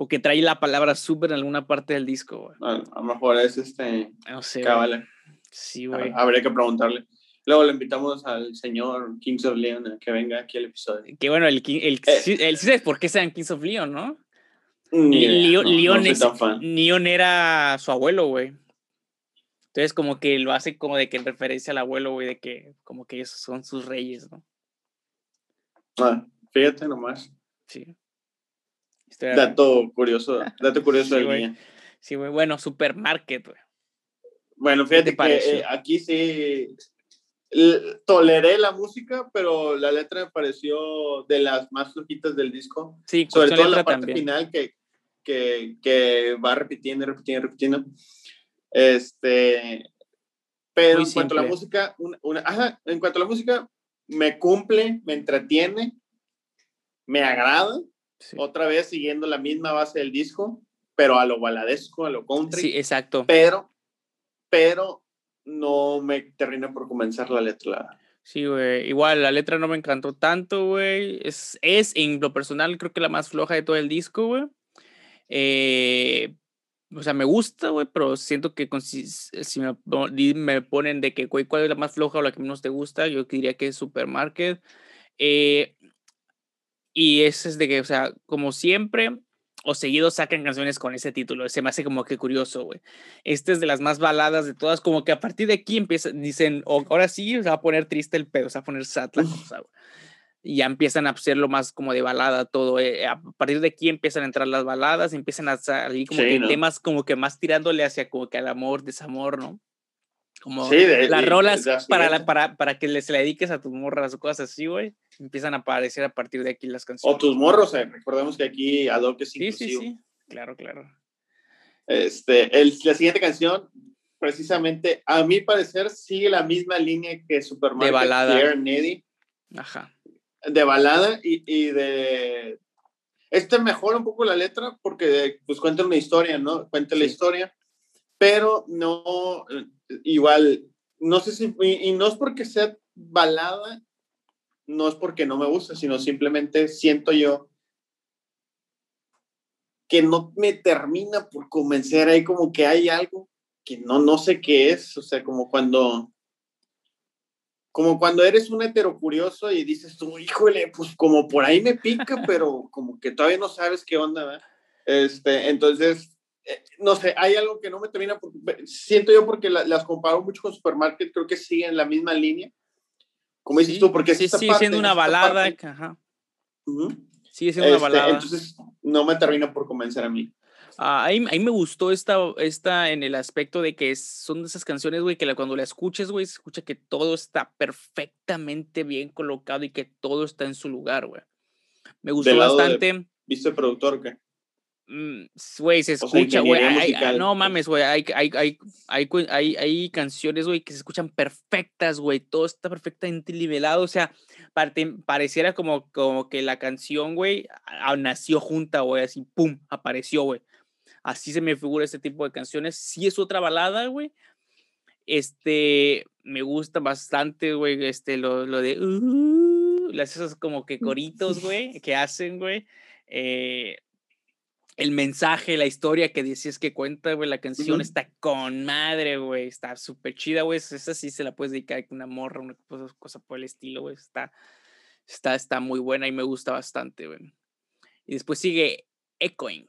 O que trae la palabra super en alguna parte del disco, güey. A, a lo mejor es este. No sé. Cábala. Sí, güey. Habría que preguntarle. Luego le invitamos al señor Kings of Leon a que venga aquí al episodio. Que bueno, el, el, Eh. sí, el, sí sabes por qué sean Kings of Leon, ¿no? Leon, no- es-. Leon era su abuelo, güey. Entonces, como que lo hace como de que en referencia al abuelo, güey, de que como que ellos son sus reyes, ¿no? Ah, fíjate nomás. Sí. Historia- Dato curioso, dato curioso Sí, del güey. día. Sí, güey. Bueno, Supermarket, güey. Bueno, te fíjate que eh, aquí sí toleré la música, pero la letra me pareció de las más flojitas del disco. Sí, Sobre todo la parte también. final que, que, que va repitiendo, repitiendo, repitiendo. Este, pero Muy en cuanto a la música, una, una- ajá, en cuanto a la música, me cumple, me entretiene, me agrada. Sí. Otra vez siguiendo la misma base del disco, pero a lo baladesco, a lo country. Sí, exacto. pero, pero no me termina por comenzar la letra. Sí, güey. Igual, la letra no me encantó tanto, güey. Es, es, en lo personal, creo que la más floja de todo el disco, güey. Eh, o sea, me gusta, güey, pero siento que con- si, si me, me ponen de que, güey, ¿cuál es la más floja o la que menos te gusta? Yo diría que es Supermarket. Eh, y ese es de que, o sea, como siempre, o seguido sacan canciones con ese título. Se me hace como que curioso, güey. Esta es de las más baladas de todas, como que a partir de aquí empiezan, dicen, "Oh, ahora sí se va a poner triste el pedo, se va a poner sad la cosa, güey. Y ya empiezan a hacerlo más como de balada todo. eh, A partir de aquí empiezan a entrar las baladas, empiezan a salir como Sí, que ¿no? temas como que más tirándole hacia como que al amor, desamor, ¿no? Como Sí, de- las de- rolas de la para, la, para, para que le- se le dediques a tus morras o cosas así, güey. Empiezan a aparecer a partir de aquí las canciones. O tus morros, eh, recordemos que aquí Adoc es Sí, sí, inclusivo. sí. Claro, claro. Este, el- la siguiente canción, precisamente, a mi parecer, sigue la misma línea que Supermarket balada. Pierre and Eddie, Ajá. de balada y, y de... Este mejora un poco la letra porque pues cuenta una historia, ¿no? Cuenta la Sí. historia, pero no, igual, no sé si, y, y no es porque sea balada, no es porque no me gusta, sino simplemente siento yo que no me termina por convencer, ahí como que hay algo que no, no sé qué es, o sea, como cuando, como cuando eres un heterocurioso y dices tú, híjole, pues como por ahí me pica, pero como que todavía no sabes qué onda, ¿verdad? Este, entonces, no sé, hay algo que no me termina, por, siento yo porque la- las comparo mucho con Supermarket, creo que siguen la misma línea, como dices Sí, tú, porque sí, esta parte, siendo una balada. parte. Ajá. Ujú. Sigue siendo una Este, balada. Entonces, no me termina por convencer a mí. Ah, ahí, ahí me gustó esta, esta en el aspecto de que son de esas canciones, güey, que la- cuando la escuches, güey, se escucha que todo está perfectamente bien colocado y que todo está en su lugar, güey. Me gustó lado de- bastante. ¿Viste el productor s- Güey, se escucha, güey. No pues. mames, güey. Hay, hay, hay, hay, cu- hay, hay canciones, güey, que se escuchan perfectas, güey. Todo está perfectamente nivelado. O sea, parte- pareciera como, como que la canción, güey, nació junta, güey. Así, pum, apareció, güey. Así se me figura este tipo de canciones. Sí es otra balada, güey. Este, me gusta bastante, güey, este, lo, lo de, uh, las esos como que [laughs] coritos, güey, que hacen, güey. Eh, el mensaje, la historia que decías que cuenta, güey, la canción Ujú. está con madre, güey, está súper chida, güey. Esa sí se la puedes dedicar a una morra, una cosa, cosa por el estilo, güey. Está, está, está muy buena y me gusta bastante, güey. Y después sigue Echoing.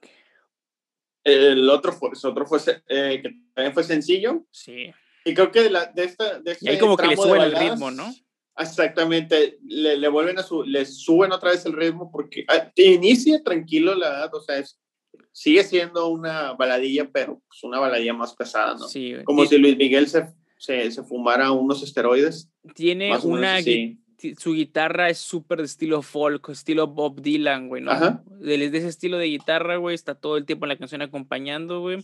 el otro fue, el otro fue eh, que también fue sencillo Sí. y creo que de, la, de esta de Y ahí este como que le suben el ritmo, ¿no? Exactamente, le, le vuelven a su, le suben otra vez el ritmo porque ah, inicia tranquilo la edad, o sea, es, sigue siendo una baladilla, pero pues una baladilla más pesada, ¿no? Sí. Como Ti- si Luis Miguel se, se, se fumara unos esteroides. tiene menos una su guitarra es súper de estilo folk, estilo Bob Dylan, güey, ¿no? Ajá. De, de ese estilo de guitarra, güey, está todo el tiempo en la canción acompañando, güey.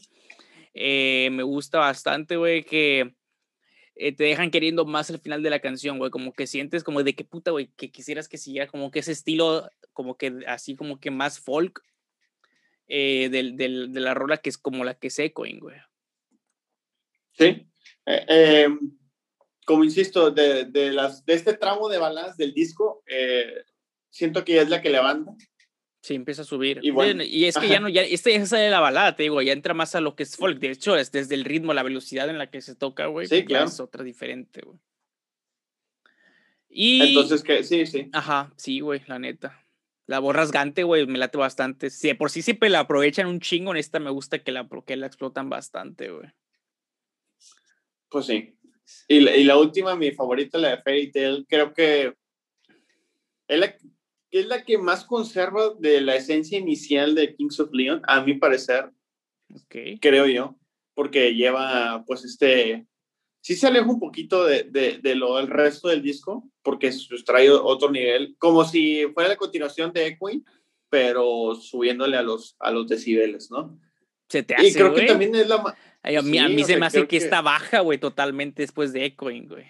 Eh, me gusta bastante, güey, que eh, te dejan queriendo más al final de la canción, güey, como que sientes como de que puta, güey, que quisieras que siguiera como que ese estilo, como que así como que más folk eh, del, del- de la rola que es como la que es Echoing, güey. Sí. Eh, eh, como insisto, de, de, las, de este tramo de baladas del disco, eh, siento que es la que levanta. Sí, empieza a subir. Y, bueno, y es que ya no, ya, este ya sale la balada, te digo, ya entra más a lo que es folk. De hecho, es desde el ritmo, la velocidad en la que se toca, güey. Sí, claro. Es otra diferente, güey. Y... Entonces, que sí, sí. Ajá, sí, güey, la neta. La voz rasgante, güey, me late bastante. Sí, por sí siempre la aprovechan un chingo, en esta me gusta que la, que la explotan bastante, güey. Pues sí. Y la, y la última, mi favorita, la de Fairy Tail, creo que es la, es la que más conserva de la esencia inicial de Kings of Leon, a mi parecer. Okay. Creo yo. Porque lleva, pues, este. Sí se aleja un poquito de, de, de lo del resto del disco, porque trae otro nivel, como si fuera la continuación de Equine, pero subiéndole a los, a los decibeles, ¿no? Se te hace, Y creo que también es la... a mí, a mí se me hace que, está baja, güey, totalmente después de Echoing, güey.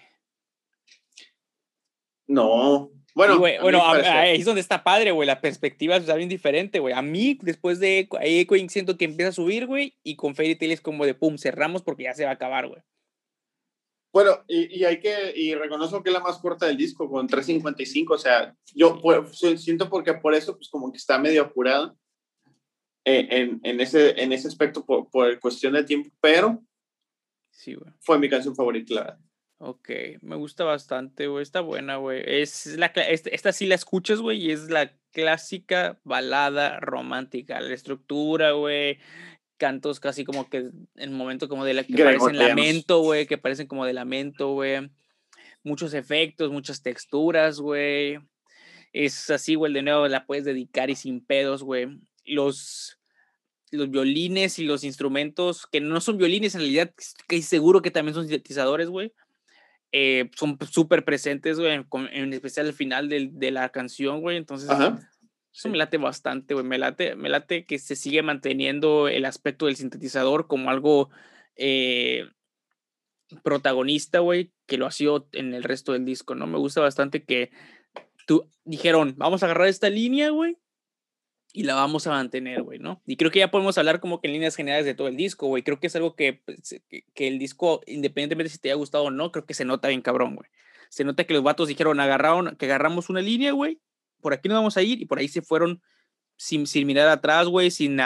No, bueno, bueno, ahí es donde está padre, güey. La perspectiva está bien diferente, güey. A mí, después de Echoing, siento que empieza a subir, güey. Y con Fairy Tail es como de pum, cerramos porque ya se va a acabar, güey. Bueno, y, y, hay que, y reconozco que es la más corta del disco, con 3.55. O sea, yo pues, siento porque por eso, pues como que está medio apurada eh, en, en, ese, en ese aspecto por, por cuestión de tiempo, pero sí, güey. fue mi canción favorita, la verdad. Ok, me gusta bastante, güey. Está buena, güey. Es la, esta, esta sí la escuchas, güey, y es la clásica balada romántica. La estructura, güey. Cantos casi como que en momento como de la que parecen lamento, güey, que parecen como de lamento, güey. Muchos efectos, muchas texturas, güey. Es así, güey, de nuevo la puedes dedicar y sin pedos, güey. Los, los violines y los instrumentos, que no son violines, en realidad, que seguro que también son sintetizadores, güey eh, son súper presentes, güey, en, especial al final de, de la canción, güey. Entonces, eso me late bastante, güey. Me late, me late que se sigue manteniendo el aspecto del sintetizador como algo eh, protagonista, güey, que lo ha sido en el resto del disco, ¿no? Me gusta bastante que tú dijeron, vamos a agarrar esta línea, güey, y la vamos a mantener, güey, ¿no? Y creo que ya podemos hablar como que en líneas generales de todo el disco, güey. Creo que es algo que, pues, que, el disco, independientemente si te haya gustado o no, creo que se nota bien cabrón, güey. Se nota que los vatos dijeron, agarraron, que agarramos una línea, güey, por aquí nos vamos a ir, y por ahí se fueron sin, mirar atrás, güey, sin,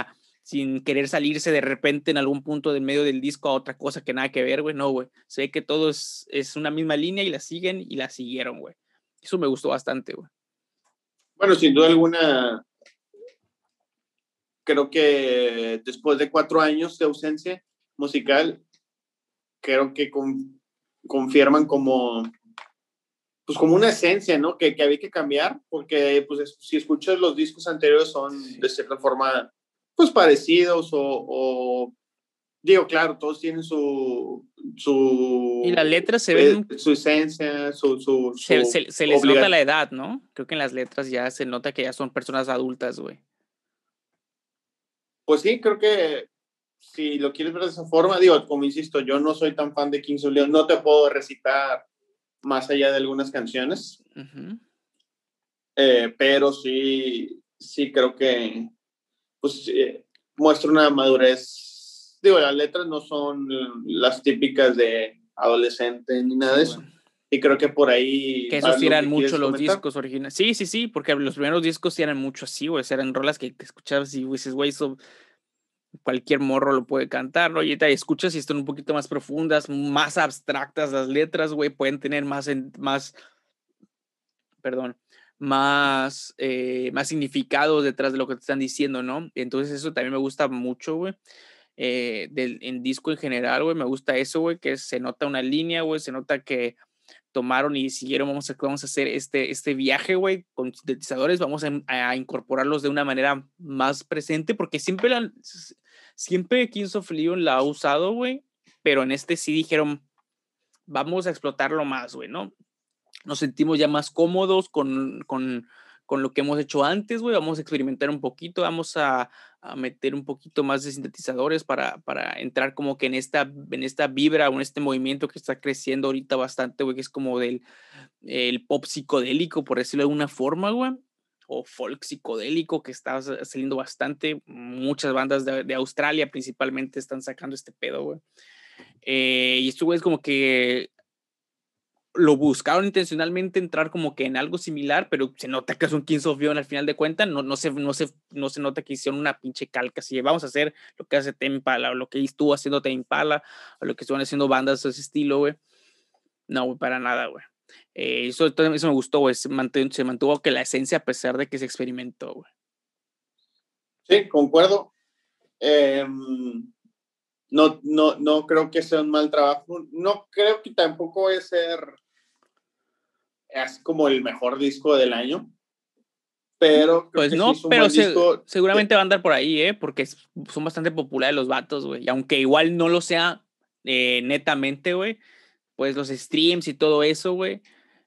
sin querer salirse de repente en algún punto del medio del disco a otra cosa que nada que ver, güey. No, güey. Se ve que todo es, es una misma línea y la siguen y la siguieron, güey. Eso me gustó bastante, güey. Bueno, sin duda alguna, creo que después de cuatro años de ausencia musical, creo que confirman como, pues como una esencia, ¿no? Que, que, había que cambiar, porque pues si escuchas los discos anteriores son de cierta forma, pues parecidos o, digo, claro, todos tienen su... su y las letras se ven... Eh, su esencia, su... su, se, se, les nota la edad, ¿no? Creo que en las letras ya se nota que ya son personas adultas, güey. Pues sí, creo que si lo quieres ver de esa forma, digo, como insisto, yo no soy tan fan de Kings of Leon, no te puedo recitar más allá de algunas canciones, eh, pero sí, sí creo que pues, muestra una madurez. Digo, las letras no son las típicas de adolescente ni nada de eso. Y creo que por ahí. Que esos eran mucho los discos originales. Sí, sí, sí, porque los primeros discos eran mucho así, güey. Eran rolas que, escuchabas y dices, güey, eso cualquier morro lo puede cantar, ¿no? Y te escuchas y están un poquito más profundas, más abstractas las letras, güey. Pueden tener más, más, perdón, más, eh, más significado detrás de lo que te están diciendo, ¿no? Entonces, eso también me gusta mucho, güey. Eh, en disco en general, güey, me gusta eso, güey, que se nota una línea, güey, se nota que tomaron y siguieron, vamos a, vamos a hacer este, este viaje, güey, con sintetizadores, vamos a, incorporarlos de una manera más presente, porque siempre, la, siempre Kings of Leon la ha usado, güey, pero en este sí dijeron, vamos a explotarlo más, güey, ¿no? Nos sentimos ya más cómodos con, con, con lo que hemos hecho antes, güey, vamos a experimentar un poquito, vamos a, a meter un poquito más de sintetizadores para, para entrar como que en esta, en esta vibra o en este movimiento que está creciendo ahorita bastante, güey, que es como del el pop psicodélico, por decirlo de alguna forma, güey, o folk psicodélico que está saliendo bastante. Muchas bandas de, Australia principalmente están sacando este pedo, güey. Eh, y esto, güey, es como que lo buscaron intencionalmente entrar como que en algo similar, pero se nota que es un Kings of Leon al final de cuentas, no, no, se, no, se, no se nota que hicieron una pinche calca, si vamos a hacer lo que hace Tempala, o lo que estuvo haciendo Tempala, o lo que estuvieron haciendo bandas de ese estilo, güey. No, güey, para nada, güey. Eh, eso, eso me gustó, güey, se mantuvo, se mantuvo que la esencia a pesar de que se experimentó, güey. Sí, concuerdo. Eh, no, no, no creo que sea un mal trabajo. No creo que tampoco va a ser así como el mejor disco del año. Pero pues no, pero seguramente va a andar por ahí, ¿eh? Porque son bastante populares los vatos, güey. Y aunque igual no lo sea eh, netamente, güey, pues los streams y todo eso, güey,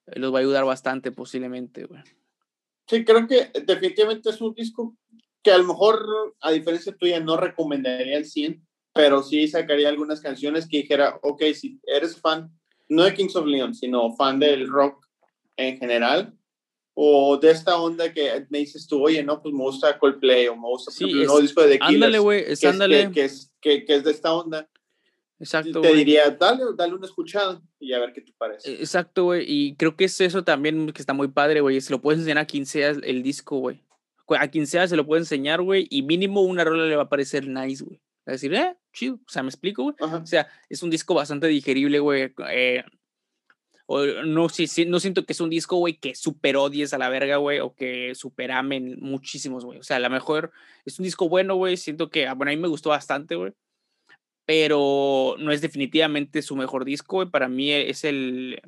los va a ayudar bastante posiblemente, güey. Sí, creo que definitivamente es un disco que a lo mejor, a diferencia tuya, no recomendaría el 100, pero sí sacaría algunas canciones que dijera, ok, si eres fan, no de Kings of Leon, sino fan del rock en general, o de esta onda que me dices tú, oye, no, pues me gusta Coldplay, o me gusta sí, el nuevo disco de The Killers, ándale, güey, es, ándale. Que, es, que, que, es de esta onda. Exacto. Te diría, dale, dale una escuchada y a ver qué te parece. E, exacto, güey. Y creo que es eso también que está muy padre, güey. Se lo puedes enseñar a quien sea el disco, güey. A quien sea se lo puede enseñar, güey. Y mínimo una rola le va a parecer nice, güey. Va a decir, eh, chido. O sea, me explico, güey. O sea, es un disco bastante digerible, güey. Eh, o no, sí, sí, no siento que es un disco, güey, que super odies a la verga, güey, o que super amen muchísimos, güey. O sea, a lo mejor es un disco bueno, güey. Siento que, ah, bueno, a mí me gustó bastante, güey. Pero no es definitivamente su mejor disco. Para mí es el,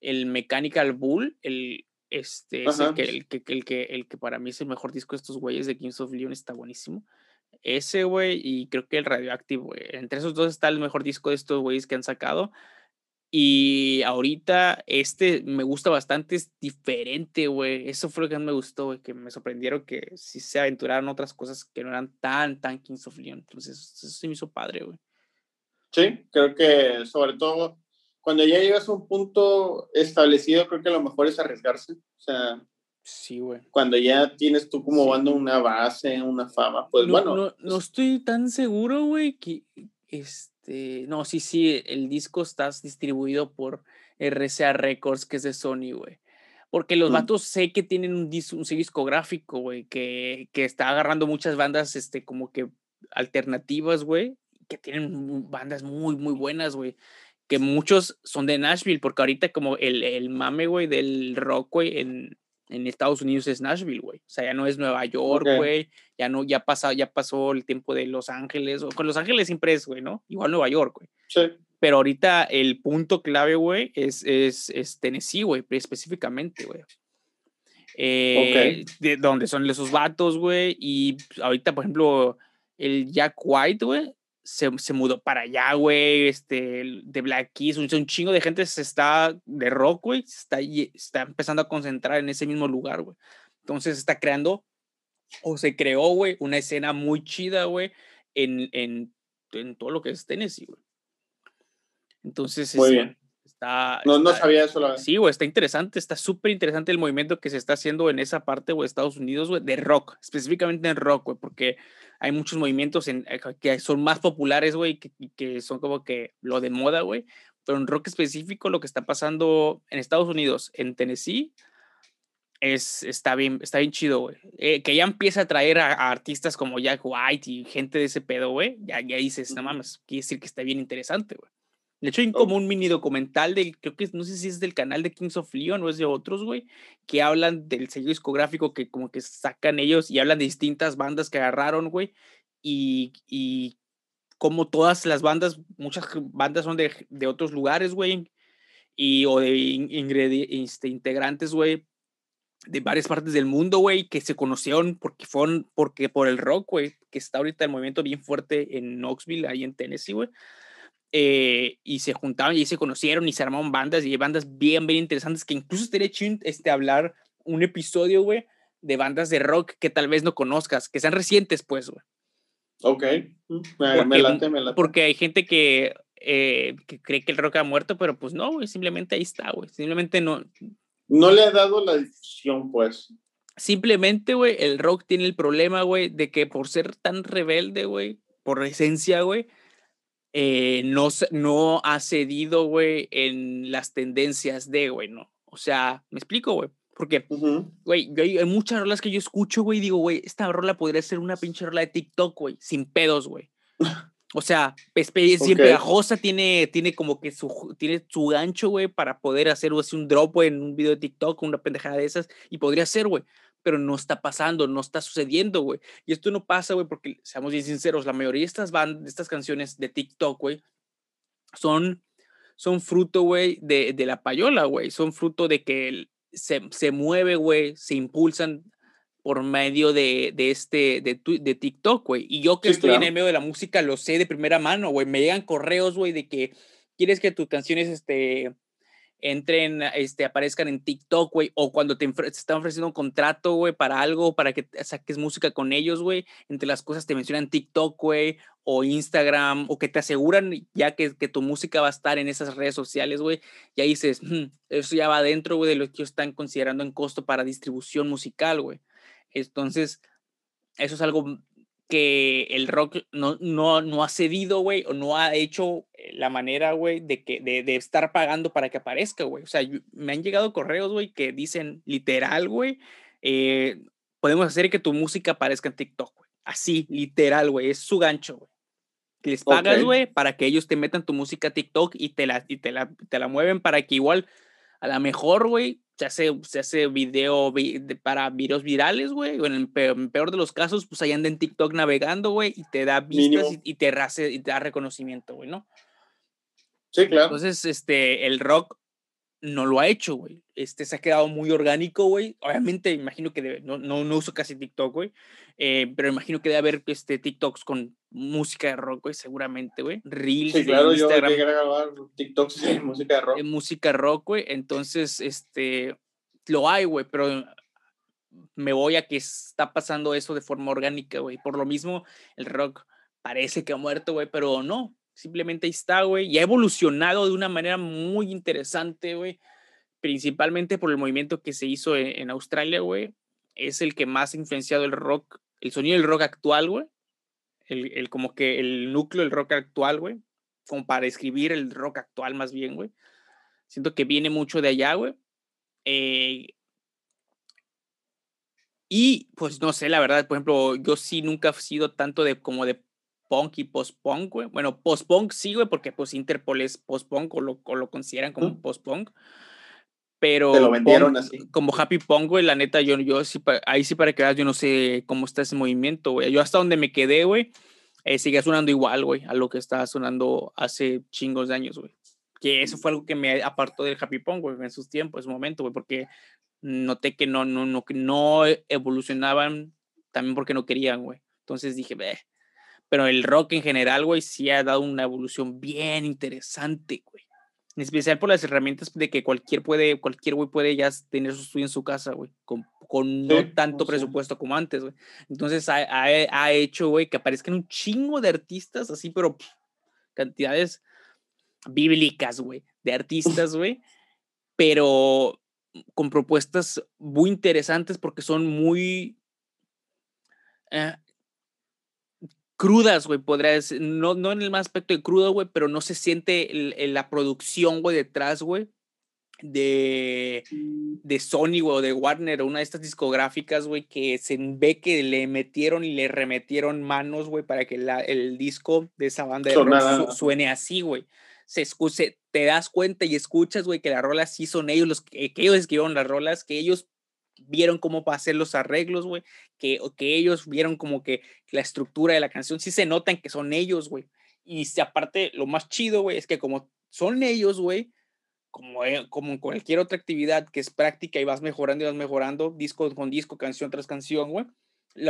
el Mechanical Bull, el, este, es el que, el, que, el, que, el que para mí es el mejor disco de estos güeyes de Kings of Leon, está buenísimo. Ese, güey, y creo que el Radioactive, güey. Entre esos dos está el mejor disco de estos güeyes que han sacado. Y ahorita este me gusta bastante, es diferente, güey. Eso fue lo que más me gustó, güey, que me sorprendieron que sí se aventuraron otras cosas que no eran tan, tan Kings of Leon. Entonces, eso, sí me hizo padre, güey. Sí, creo que sobre todo cuando ya llegas a un punto establecido, creo que lo mejor es arriesgarse. O sea, Sí, güey. Cuando ya tienes tú como banda una base, una fama, pues bueno. No, no estoy tan seguro, güey, que este. No, sí, sí, el disco está distribuido por RCA Records, que es de Sony, güey. Porque los vatos sé que tienen un, un discográfico, güey, que, que está agarrando muchas bandas, este, como que alternativas, güey, que tienen bandas muy, muy buenas, güey que muchos son de Nashville, porque ahorita como el, el mame, güey, del rock, güey, en, en Estados Unidos es Nashville, güey. O sea, ya no es Nueva York, güey. Ya no, ya pasó, ya pasó el tiempo de Los Ángeles. O con Los Ángeles siempre es, güey, ¿no? Igual Nueva York, güey. Sí. Pero ahorita el punto clave, güey, es, es, es Tennessee, güey, específicamente, güey. Eh, de donde son esos vatos, güey. Y ahorita, por ejemplo, el Jack White, güey, se, se, mudó para allá, güey, este, de Black Keys, un, un, chingo de gente se está, de rock, güey, está, está empezando a concentrar en ese mismo lugar, güey. Entonces está creando, o se creó, güey, una escena muy chida, güey, en, en, en, todo lo que es Tennessee, güey. Entonces, muy bien. Está, no, no sabía eso. La... Sí, güey, está interesante, está súper interesante el movimiento que se está haciendo en esa parte, güey, Estados Unidos, güey, de rock, específicamente en rock, güey, porque hay muchos movimientos en, eh, que son más populares, güey, que, que son como que lo de moda, güey, pero en rock específico lo que está pasando en Estados Unidos, en Tennessee, es, está, bien, está bien chido, güey. Eh, que ya empieza a traer a, artistas como Jack White y gente de ese pedo, güey, ya, ya dices, no mames, quiere decir que está bien interesante, güey. De hecho, hay como un mini documental del, creo que no sé si es del canal de Kings of Leon o es de otros, güey, que hablan del sello discográfico que como que sacan ellos y hablan de distintas bandas que agarraron, güey, y, y como todas las bandas, muchas bandas son de, de otros lugares, güey, y o de este, integrantes, güey, de varias partes del mundo, güey, que se conocieron porque fueron, porque por el rock, güey, que está ahorita el movimiento bien fuerte en Knoxville, ahí en Tennessee, güey. Eh, y se juntaban y se conocieron y se armaron bandas y hay bandas bien, bien interesantes que incluso estaría chido este, hablar un episodio, güey, de bandas de rock que tal vez no conozcas, que sean recientes, pues, güey. Ok, me, porque, me, late, me late. Porque hay gente que, eh, que cree que el rock ha muerto, pero pues no, güey, simplemente ahí está, güey. Simplemente no. No le ha dado la difusión, pues. Simplemente, güey, el rock tiene el problema, güey, de que por ser tan rebelde, güey, por esencia, güey, eh, no, no ha cedido, güey, en las tendencias de, güey, ¿no? O sea, ¿me explico, güey? Porque, güey, hay, muchas rolas que yo escucho, güey, y digo, güey, esta rola podría ser una pinche rola de TikTok, güey, sin pedos, güey. [laughs] O sea, es, siempre pegajosa, tiene, tiene como que su, tiene su gancho, güey, para poder hacer así un drop, güey, en un video de TikTok, una pendejada de esas, y podría ser, güey, pero no está pasando, no está sucediendo, güey. Y esto no pasa, güey, porque, seamos bien sinceros, la mayoría de estas bandas, de estas canciones de TikTok, güey, son, son fruto, güey, de, de la payola, güey, son fruto de que se, se mueve, güey, se impulsan por medio de, de este, de, de TikTok, güey. Y yo que estoy en el medio de la música lo sé de primera mano, güey. Me llegan correos, güey, de que quieres que tus canciones, este, entren, este, aparezcan en TikTok, güey, o cuando te, están ofreciendo un contrato, güey, para algo, para que saques música con ellos, güey, entre las cosas te mencionan TikTok, güey, o Instagram, o que te aseguran ya que, que tu música va a estar en esas redes sociales, güey, y ahí dices, mm, eso ya va dentro, güey, de lo que ellos están considerando en costo para distribución musical, güey. Entonces, eso es algo que el rock no, no, no ha cedido, güey, o no ha hecho eh, la manera, güey, de, que, de, de estar pagando para que aparezca, güey. O sea, me han llegado correos, güey, que dicen literal, güey, eh, podemos hacer que tu música aparezca en TikTok, güey. Así, literal, güey, es su gancho, güey. Les pagas, güey, para que ellos te metan tu música a TikTok y te la, y te la, te la mueven para que igual, a lo mejor, güey, se hace, se hace video para videos virales, güey. O en el peor, de los casos, pues ahí anda en TikTok navegando, güey, y te da vistas y, te y te da reconocimiento, güey, ¿no? Sí, claro. Entonces, este, el rock no lo ha hecho, güey. Este se ha quedado muy orgánico, güey. Obviamente, imagino que debe, no, no, no uso casi TikTok, güey. Eh, pero imagino que debe haber este, TikToks con música de rock, güey, seguramente, güey. Reels. Sí, claro, yo llegué a grabar TikToks de [laughs] música de rock. En música rock, güey. Entonces, este, lo hay, güey, pero me voy a que está pasando eso de forma orgánica, güey. Por lo mismo, el rock parece que ha muerto, güey, pero no. Simplemente ahí está, güey. Y ha evolucionado de una manera muy interesante, güey. Principalmente por el movimiento que se hizo en, en Australia, güey. Es el que más ha influenciado el rock, el sonido del rock actual, güey el, como que el núcleo del rock actual, güey, como para escribir el rock actual más bien, güey. Siento que viene mucho de allá, güey. Eh, y pues no sé, la verdad, por ejemplo, yo sí nunca he sido tanto de como de punk y post-punk, güey. Bueno, post-punk sí, güey, porque pues Interpol es post-punk o lo, lo consideran como post-punk. Pero lo vendieron así. como Happy Pong, güey, la neta, yo, yo sí, ahí sí para que veas, yo no sé cómo está ese movimiento, güey. Yo hasta donde me quedé, güey, eh, sigue sonando igual, güey, a lo que estaba sonando hace chingos de años, güey. Que eso fue algo que me apartó del Happy Pong, güey, en sus tiempos, en su momento, güey, porque noté que no, no, no, no evolucionaban también porque no querían, güey. Entonces dije. Pero el rock en general, güey, sí ha dado una evolución bien interesante, güey. En especial por las herramientas de que cualquier puede, cualquier güey puede ya tener su estudio en su casa, güey, con, con no tanto presupuesto como antes, güey. Entonces ha, ha, ha hecho, güey, que aparezcan un chingo de artistas así, pero cantidades bíblicas, güey, de artistas, güey, pero con propuestas muy interesantes porque son muy, eh, crudas, güey, podría decir, no, no en el más aspecto de crudo, güey, pero no se siente la producción, güey, detrás, güey, de, de Sony, güey, o de Warner, o una de estas discográficas, güey, que se ve que le metieron y le remetieron manos, güey, para que la, el disco de esa banda de rock suene así, güey. Se escuche, te das cuenta y escuchas, güey, que las rolas sí son ellos los que, que ellos escribieron las rolas, que ellos vieron cómo hacer los arreglos, güey, que, que ellos vieron como que la estructura de la canción, sí se notan que son ellos, güey. Y si aparte, lo más chido, güey, es que como son ellos, güey, como, eh, como en cualquier otra actividad que es práctica y vas mejorando y vas mejorando, disco con disco, canción tras canción, güey,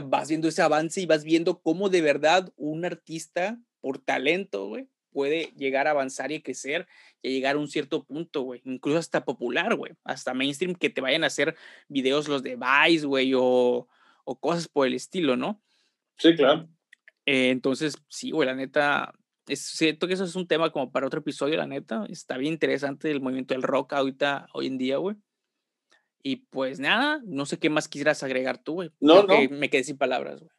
vas viendo ese avance y vas viendo cómo de verdad un artista, por talento, güey, puede llegar a avanzar y crecer y llegar a un cierto punto, güey. Incluso hasta popular, güey. Hasta mainstream que te vayan a hacer videos los de Vice, güey, o, o cosas por el estilo, ¿no? Sí, claro. Eh, entonces, sí, güey, la neta, es cierto que eso es un tema como para otro episodio, la neta. Está bien interesante el movimiento del rock ahorita, hoy en día, güey. Y pues nada, no sé qué más quisieras agregar tú, güey. No, no. me quedé sin palabras, güey.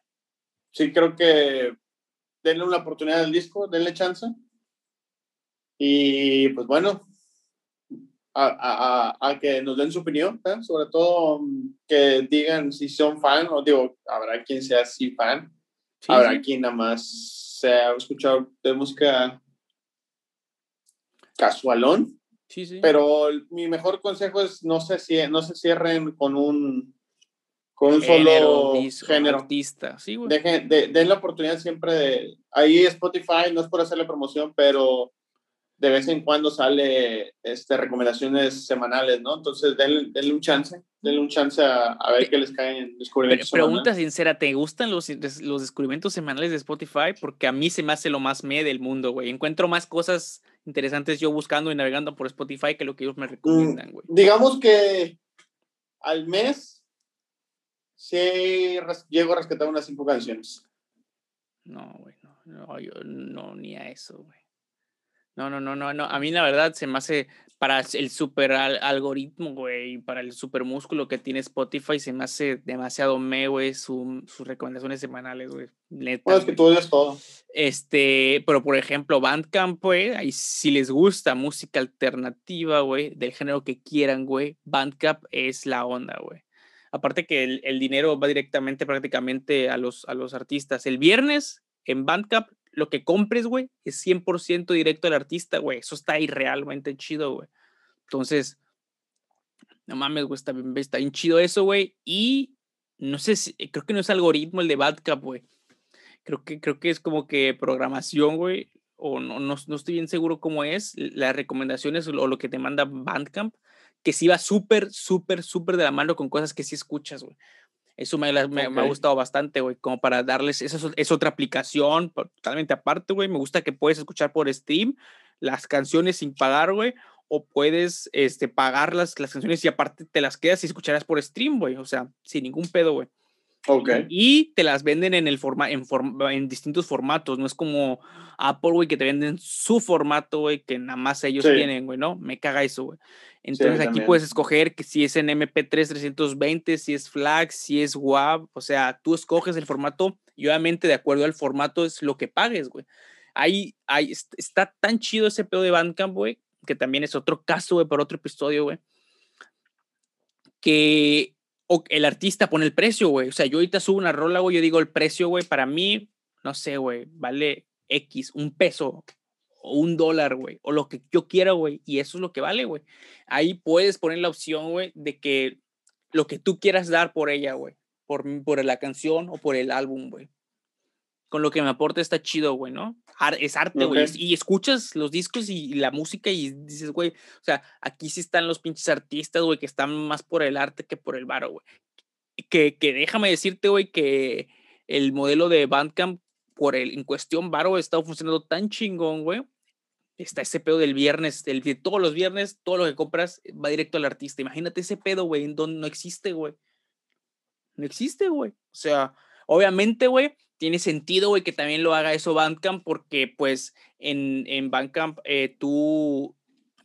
Sí, creo que denle una oportunidad al disco, denle chance. Y pues bueno, a, a, a que nos den su opinión, ¿eh? sobre todo mm, que digan si son fan, o digo, habrá quien sea así fan, habrá quien nada más sea escuchado de música casualón. Sí, sí. Pero mi mejor consejo es no se, no se cierren con un, con un solo género. Artista. Sí, güey. den la oportunidad siempre de... Ahí Spotify, no es por hacerle promoción, pero de vez en cuando sale este, recomendaciones semanales, ¿no? Entonces, denle, denle un chance, denle un chance a, a ver qué les caen en descubrimientos Pregunta sincera, ¿te gustan los, los descubrimientos semanales de Spotify? Porque a mí se me hace lo más me del mundo, güey. Encuentro más cosas interesantes yo buscando y navegando por Spotify que lo que ellos me recomiendan, güey. Mm, digamos que al mes sí llego a rescatar unas cinco canciones. No, güey, no, no, yo no, ni a eso, güey. No, no, no, no, no. A mí la verdad se me hace para el super algoritmo, güey, para el super músculo que tiene Spotify, se me hace demasiado me, güey, sus recomendaciones semanales, güey. Neta. es que tú oyes todo. Este, pero por ejemplo, Bandcamp, güey, ahí si les gusta música alternativa, güey, del género que quieran, güey, Bandcamp es la onda, güey. Aparte que el, el, dinero va directamente prácticamente a los, a los artistas. El viernes en Bandcamp lo que compres, güey, es 100% directo al artista, güey. Eso está ahí realmente chido, güey. Entonces, no mames, güey, está, está bien chido eso, güey. Y no sé creo que no es algoritmo el de Badcap, güey. Creo que, creo que es como que programación, güey. O no, no, no, estoy bien seguro cómo es. Las recomendaciones o lo que te manda Bandcamp. Que sí va súper, súper, súper de la mano con cosas que sí escuchas, güey. Eso me, me, ha gustado bastante, güey, como para darles, esa es otra aplicación totalmente aparte, güey. Me gusta que puedes escuchar por Steam las canciones sin pagar, güey, o puedes este, pagar las, las canciones y aparte te las quedas y escucharás por stream, güey, o sea, sin ningún pedo, güey. Ok. Y te las venden en, el forma, en, en distintos formatos, no es como Apple, güey, que te venden su formato, güey, que nada más ellos tienen, güey, ¿no? Me caga eso, güey. Entonces aquí puedes escoger que si es en MP3 320, si es FLAC, si es WAV, o sea, tú escoges el formato y obviamente de acuerdo al formato es lo que pagues, güey. Ahí, ahí está tan chido ese pedo de Bandcamp, güey, que también es otro caso, güey, por otro episodio, güey, que el artista pone el precio, güey. O sea, yo ahorita subo una rola, güey, yo digo el precio, güey, para mí, no sé, güey, vale X, un peso o un dólar, güey, o lo que yo quiera, güey, y eso es lo que vale, güey. Ahí puedes poner la opción, güey, de que lo que tú quieras dar por ella, güey, por, por la canción o por el álbum, güey. Con lo que me aporta está chido, güey, ¿no? es arte, güey. Y escuchas los discos y, la música y dices, güey, o sea, aquí sí están los pinches artistas, güey, que están más por el arte que por el varo, güey. Que, que déjame decirte, güey, que el modelo de Bandcamp por el en cuestión varo está funcionando tan chingón, güey, está ese pedo del viernes, el, de todos los viernes, todo lo que compras va directo al artista. Imagínate ese pedo, güey, en donde no existe, güey. No existe, güey. O sea, obviamente, güey, tiene sentido, güey, que también lo haga eso Bandcamp, porque pues en, en Bandcamp eh, tú,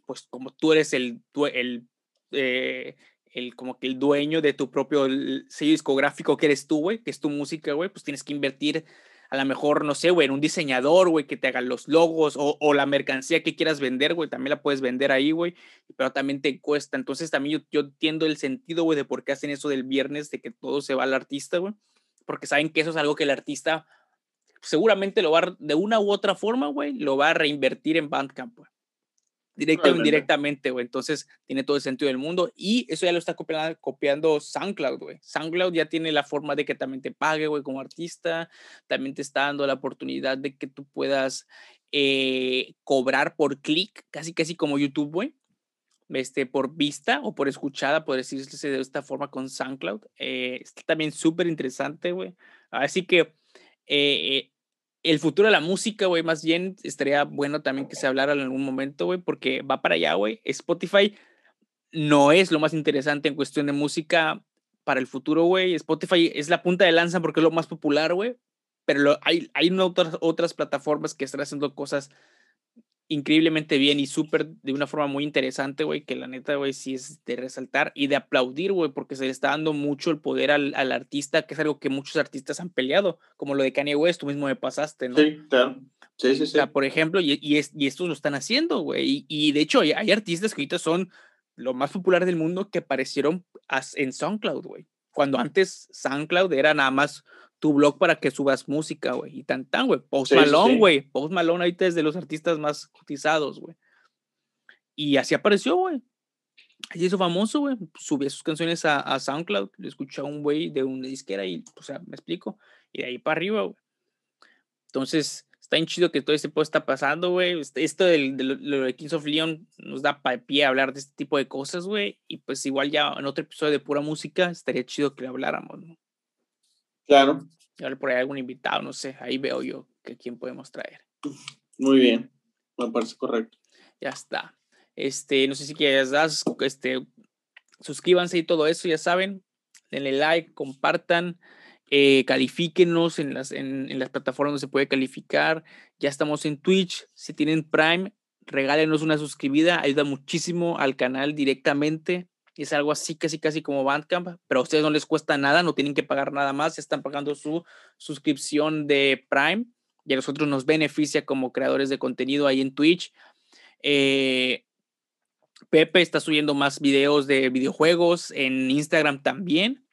pues como tú eres el, el, eh, el, como que el dueño de tu propio sello discográfico que eres tú, güey, que es tu música, güey, pues tienes que invertir a lo mejor, no sé, güey, en un diseñador, güey, que te haga los logos o, o, la mercancía que quieras vender, güey, también la puedes vender ahí, güey, pero también te cuesta. Entonces también yo, yo entiendo el sentido, güey, de por qué hacen eso del viernes, de que todo se va al artista, güey, porque saben que eso es algo que el artista seguramente lo va de una u otra forma, güey, lo va a reinvertir en Bandcamp, güey. Directa o indirectamente, güey. Entonces tiene todo el sentido del mundo. Y eso ya lo está copiando, copiando SoundCloud, güey. SoundCloud ya tiene la forma de que también te pague, güey, como artista. También te está dando la oportunidad de que tú puedas eh, cobrar por clic, casi casi como YouTube, güey. Este, por vista o por escuchada, por decirse de esta forma con SoundCloud. Eh, está también súper interesante, güey. Así que eh, el futuro de la música, güey, más bien estaría bueno también que se hablara en algún momento, güey, porque va para allá, güey. Spotify no es lo más interesante en cuestión de música para el futuro, güey. Spotify es la punta de lanza porque es lo más popular, güey. Pero hay, hay otras, otras plataformas que están haciendo cosas increíblemente bien y súper de una forma muy interesante, güey, que la neta, güey, sí es de resaltar y de aplaudir, güey, porque se le está dando mucho el poder al, al, artista, que es algo que muchos artistas han peleado, como lo de Kanye West, tú mismo me pasaste, ¿no? Sí, claro. Sí, sí, sí. O sea, por ejemplo, y, y, es, y estos lo están haciendo, güey. Y, y, de hecho, hay, hay, artistas que ahorita son lo más popular del mundo que aparecieron en SoundCloud, güey. Cuando antes SoundCloud era nada más tu blog para que subas música, güey. Y tan tan, güey. Post Malone, güey. Post Malone ahorita es de los artistas más cotizados, güey. Y así apareció, güey. Así hizo famoso, güey. Subía sus canciones a, a SoundCloud. Le escuchó a un güey de una disquera y, o sea, me explico. Y de ahí para arriba, güey. Entonces, está bien chido que todo este puesto está pasando, güey. Este, esto del, de lo de Kings of Leon nos da pie a hablar de este tipo de cosas, güey. Y pues igual ya en otro episodio de pura música estaría chido que le habláramos, ¿no? Claro. Y ahora por ahí algún invitado, no sé. Ahí veo yo que quién podemos traer. Muy bien. Me parece correcto. Ya está. Este, no sé si quieres dar, este, suscríbanse y todo eso, ya saben. Denle like, compartan. Eh, califíquenos en las, en, en, las plataformas donde se puede calificar. Ya estamos en Twitch. Si tienen Prime, regálenos una suscribida. Ayuda muchísimo al canal directamente. Es algo así, casi, casi como Bandcamp, pero a ustedes no les cuesta nada, no tienen que pagar nada más. Están pagando su suscripción de Prime y a nosotros nos beneficia como creadores de contenido ahí en Twitch. Eh, Pepe está subiendo más videos de videojuegos en Instagram también.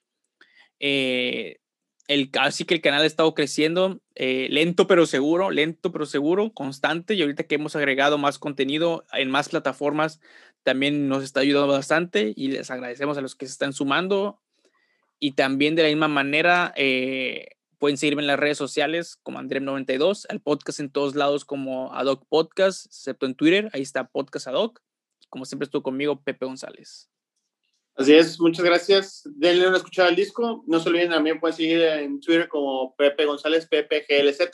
Eh, el, así que el canal ha estado creciendo eh, lento pero seguro, lento pero seguro, constante. Y ahorita que hemos agregado más contenido en más plataformas, también nos está ayudando bastante y les agradecemos a los que se están sumando. Y también de la misma manera, eh, pueden seguirme en las redes sociales como Andrem92, al podcast en todos lados como Adoc Podcast, excepto en Twitter, ahí está Podcast Adoc. Como siempre estuvo conmigo, Pepe González. Así es, muchas gracias. Denle una escuchada al disco. No se olviden, también pueden seguir en Twitter como Pepe González, PPGLZ.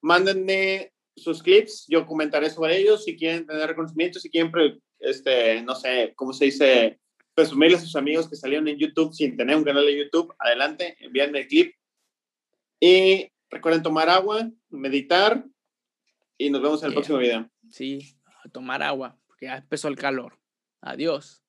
Mándenme sus clips, yo comentaré sobre ellos. Si quieren tener reconocimiento, si quieren, este, no sé, ¿cómo se dice? Presumirles a sus amigos que salieron en YouTube sin tener un canal de YouTube, adelante, envíenme el clip. Y recuerden tomar agua, meditar y nos vemos en el próximo video. Sí, tomar agua, porque ya empezó el calor. Adiós.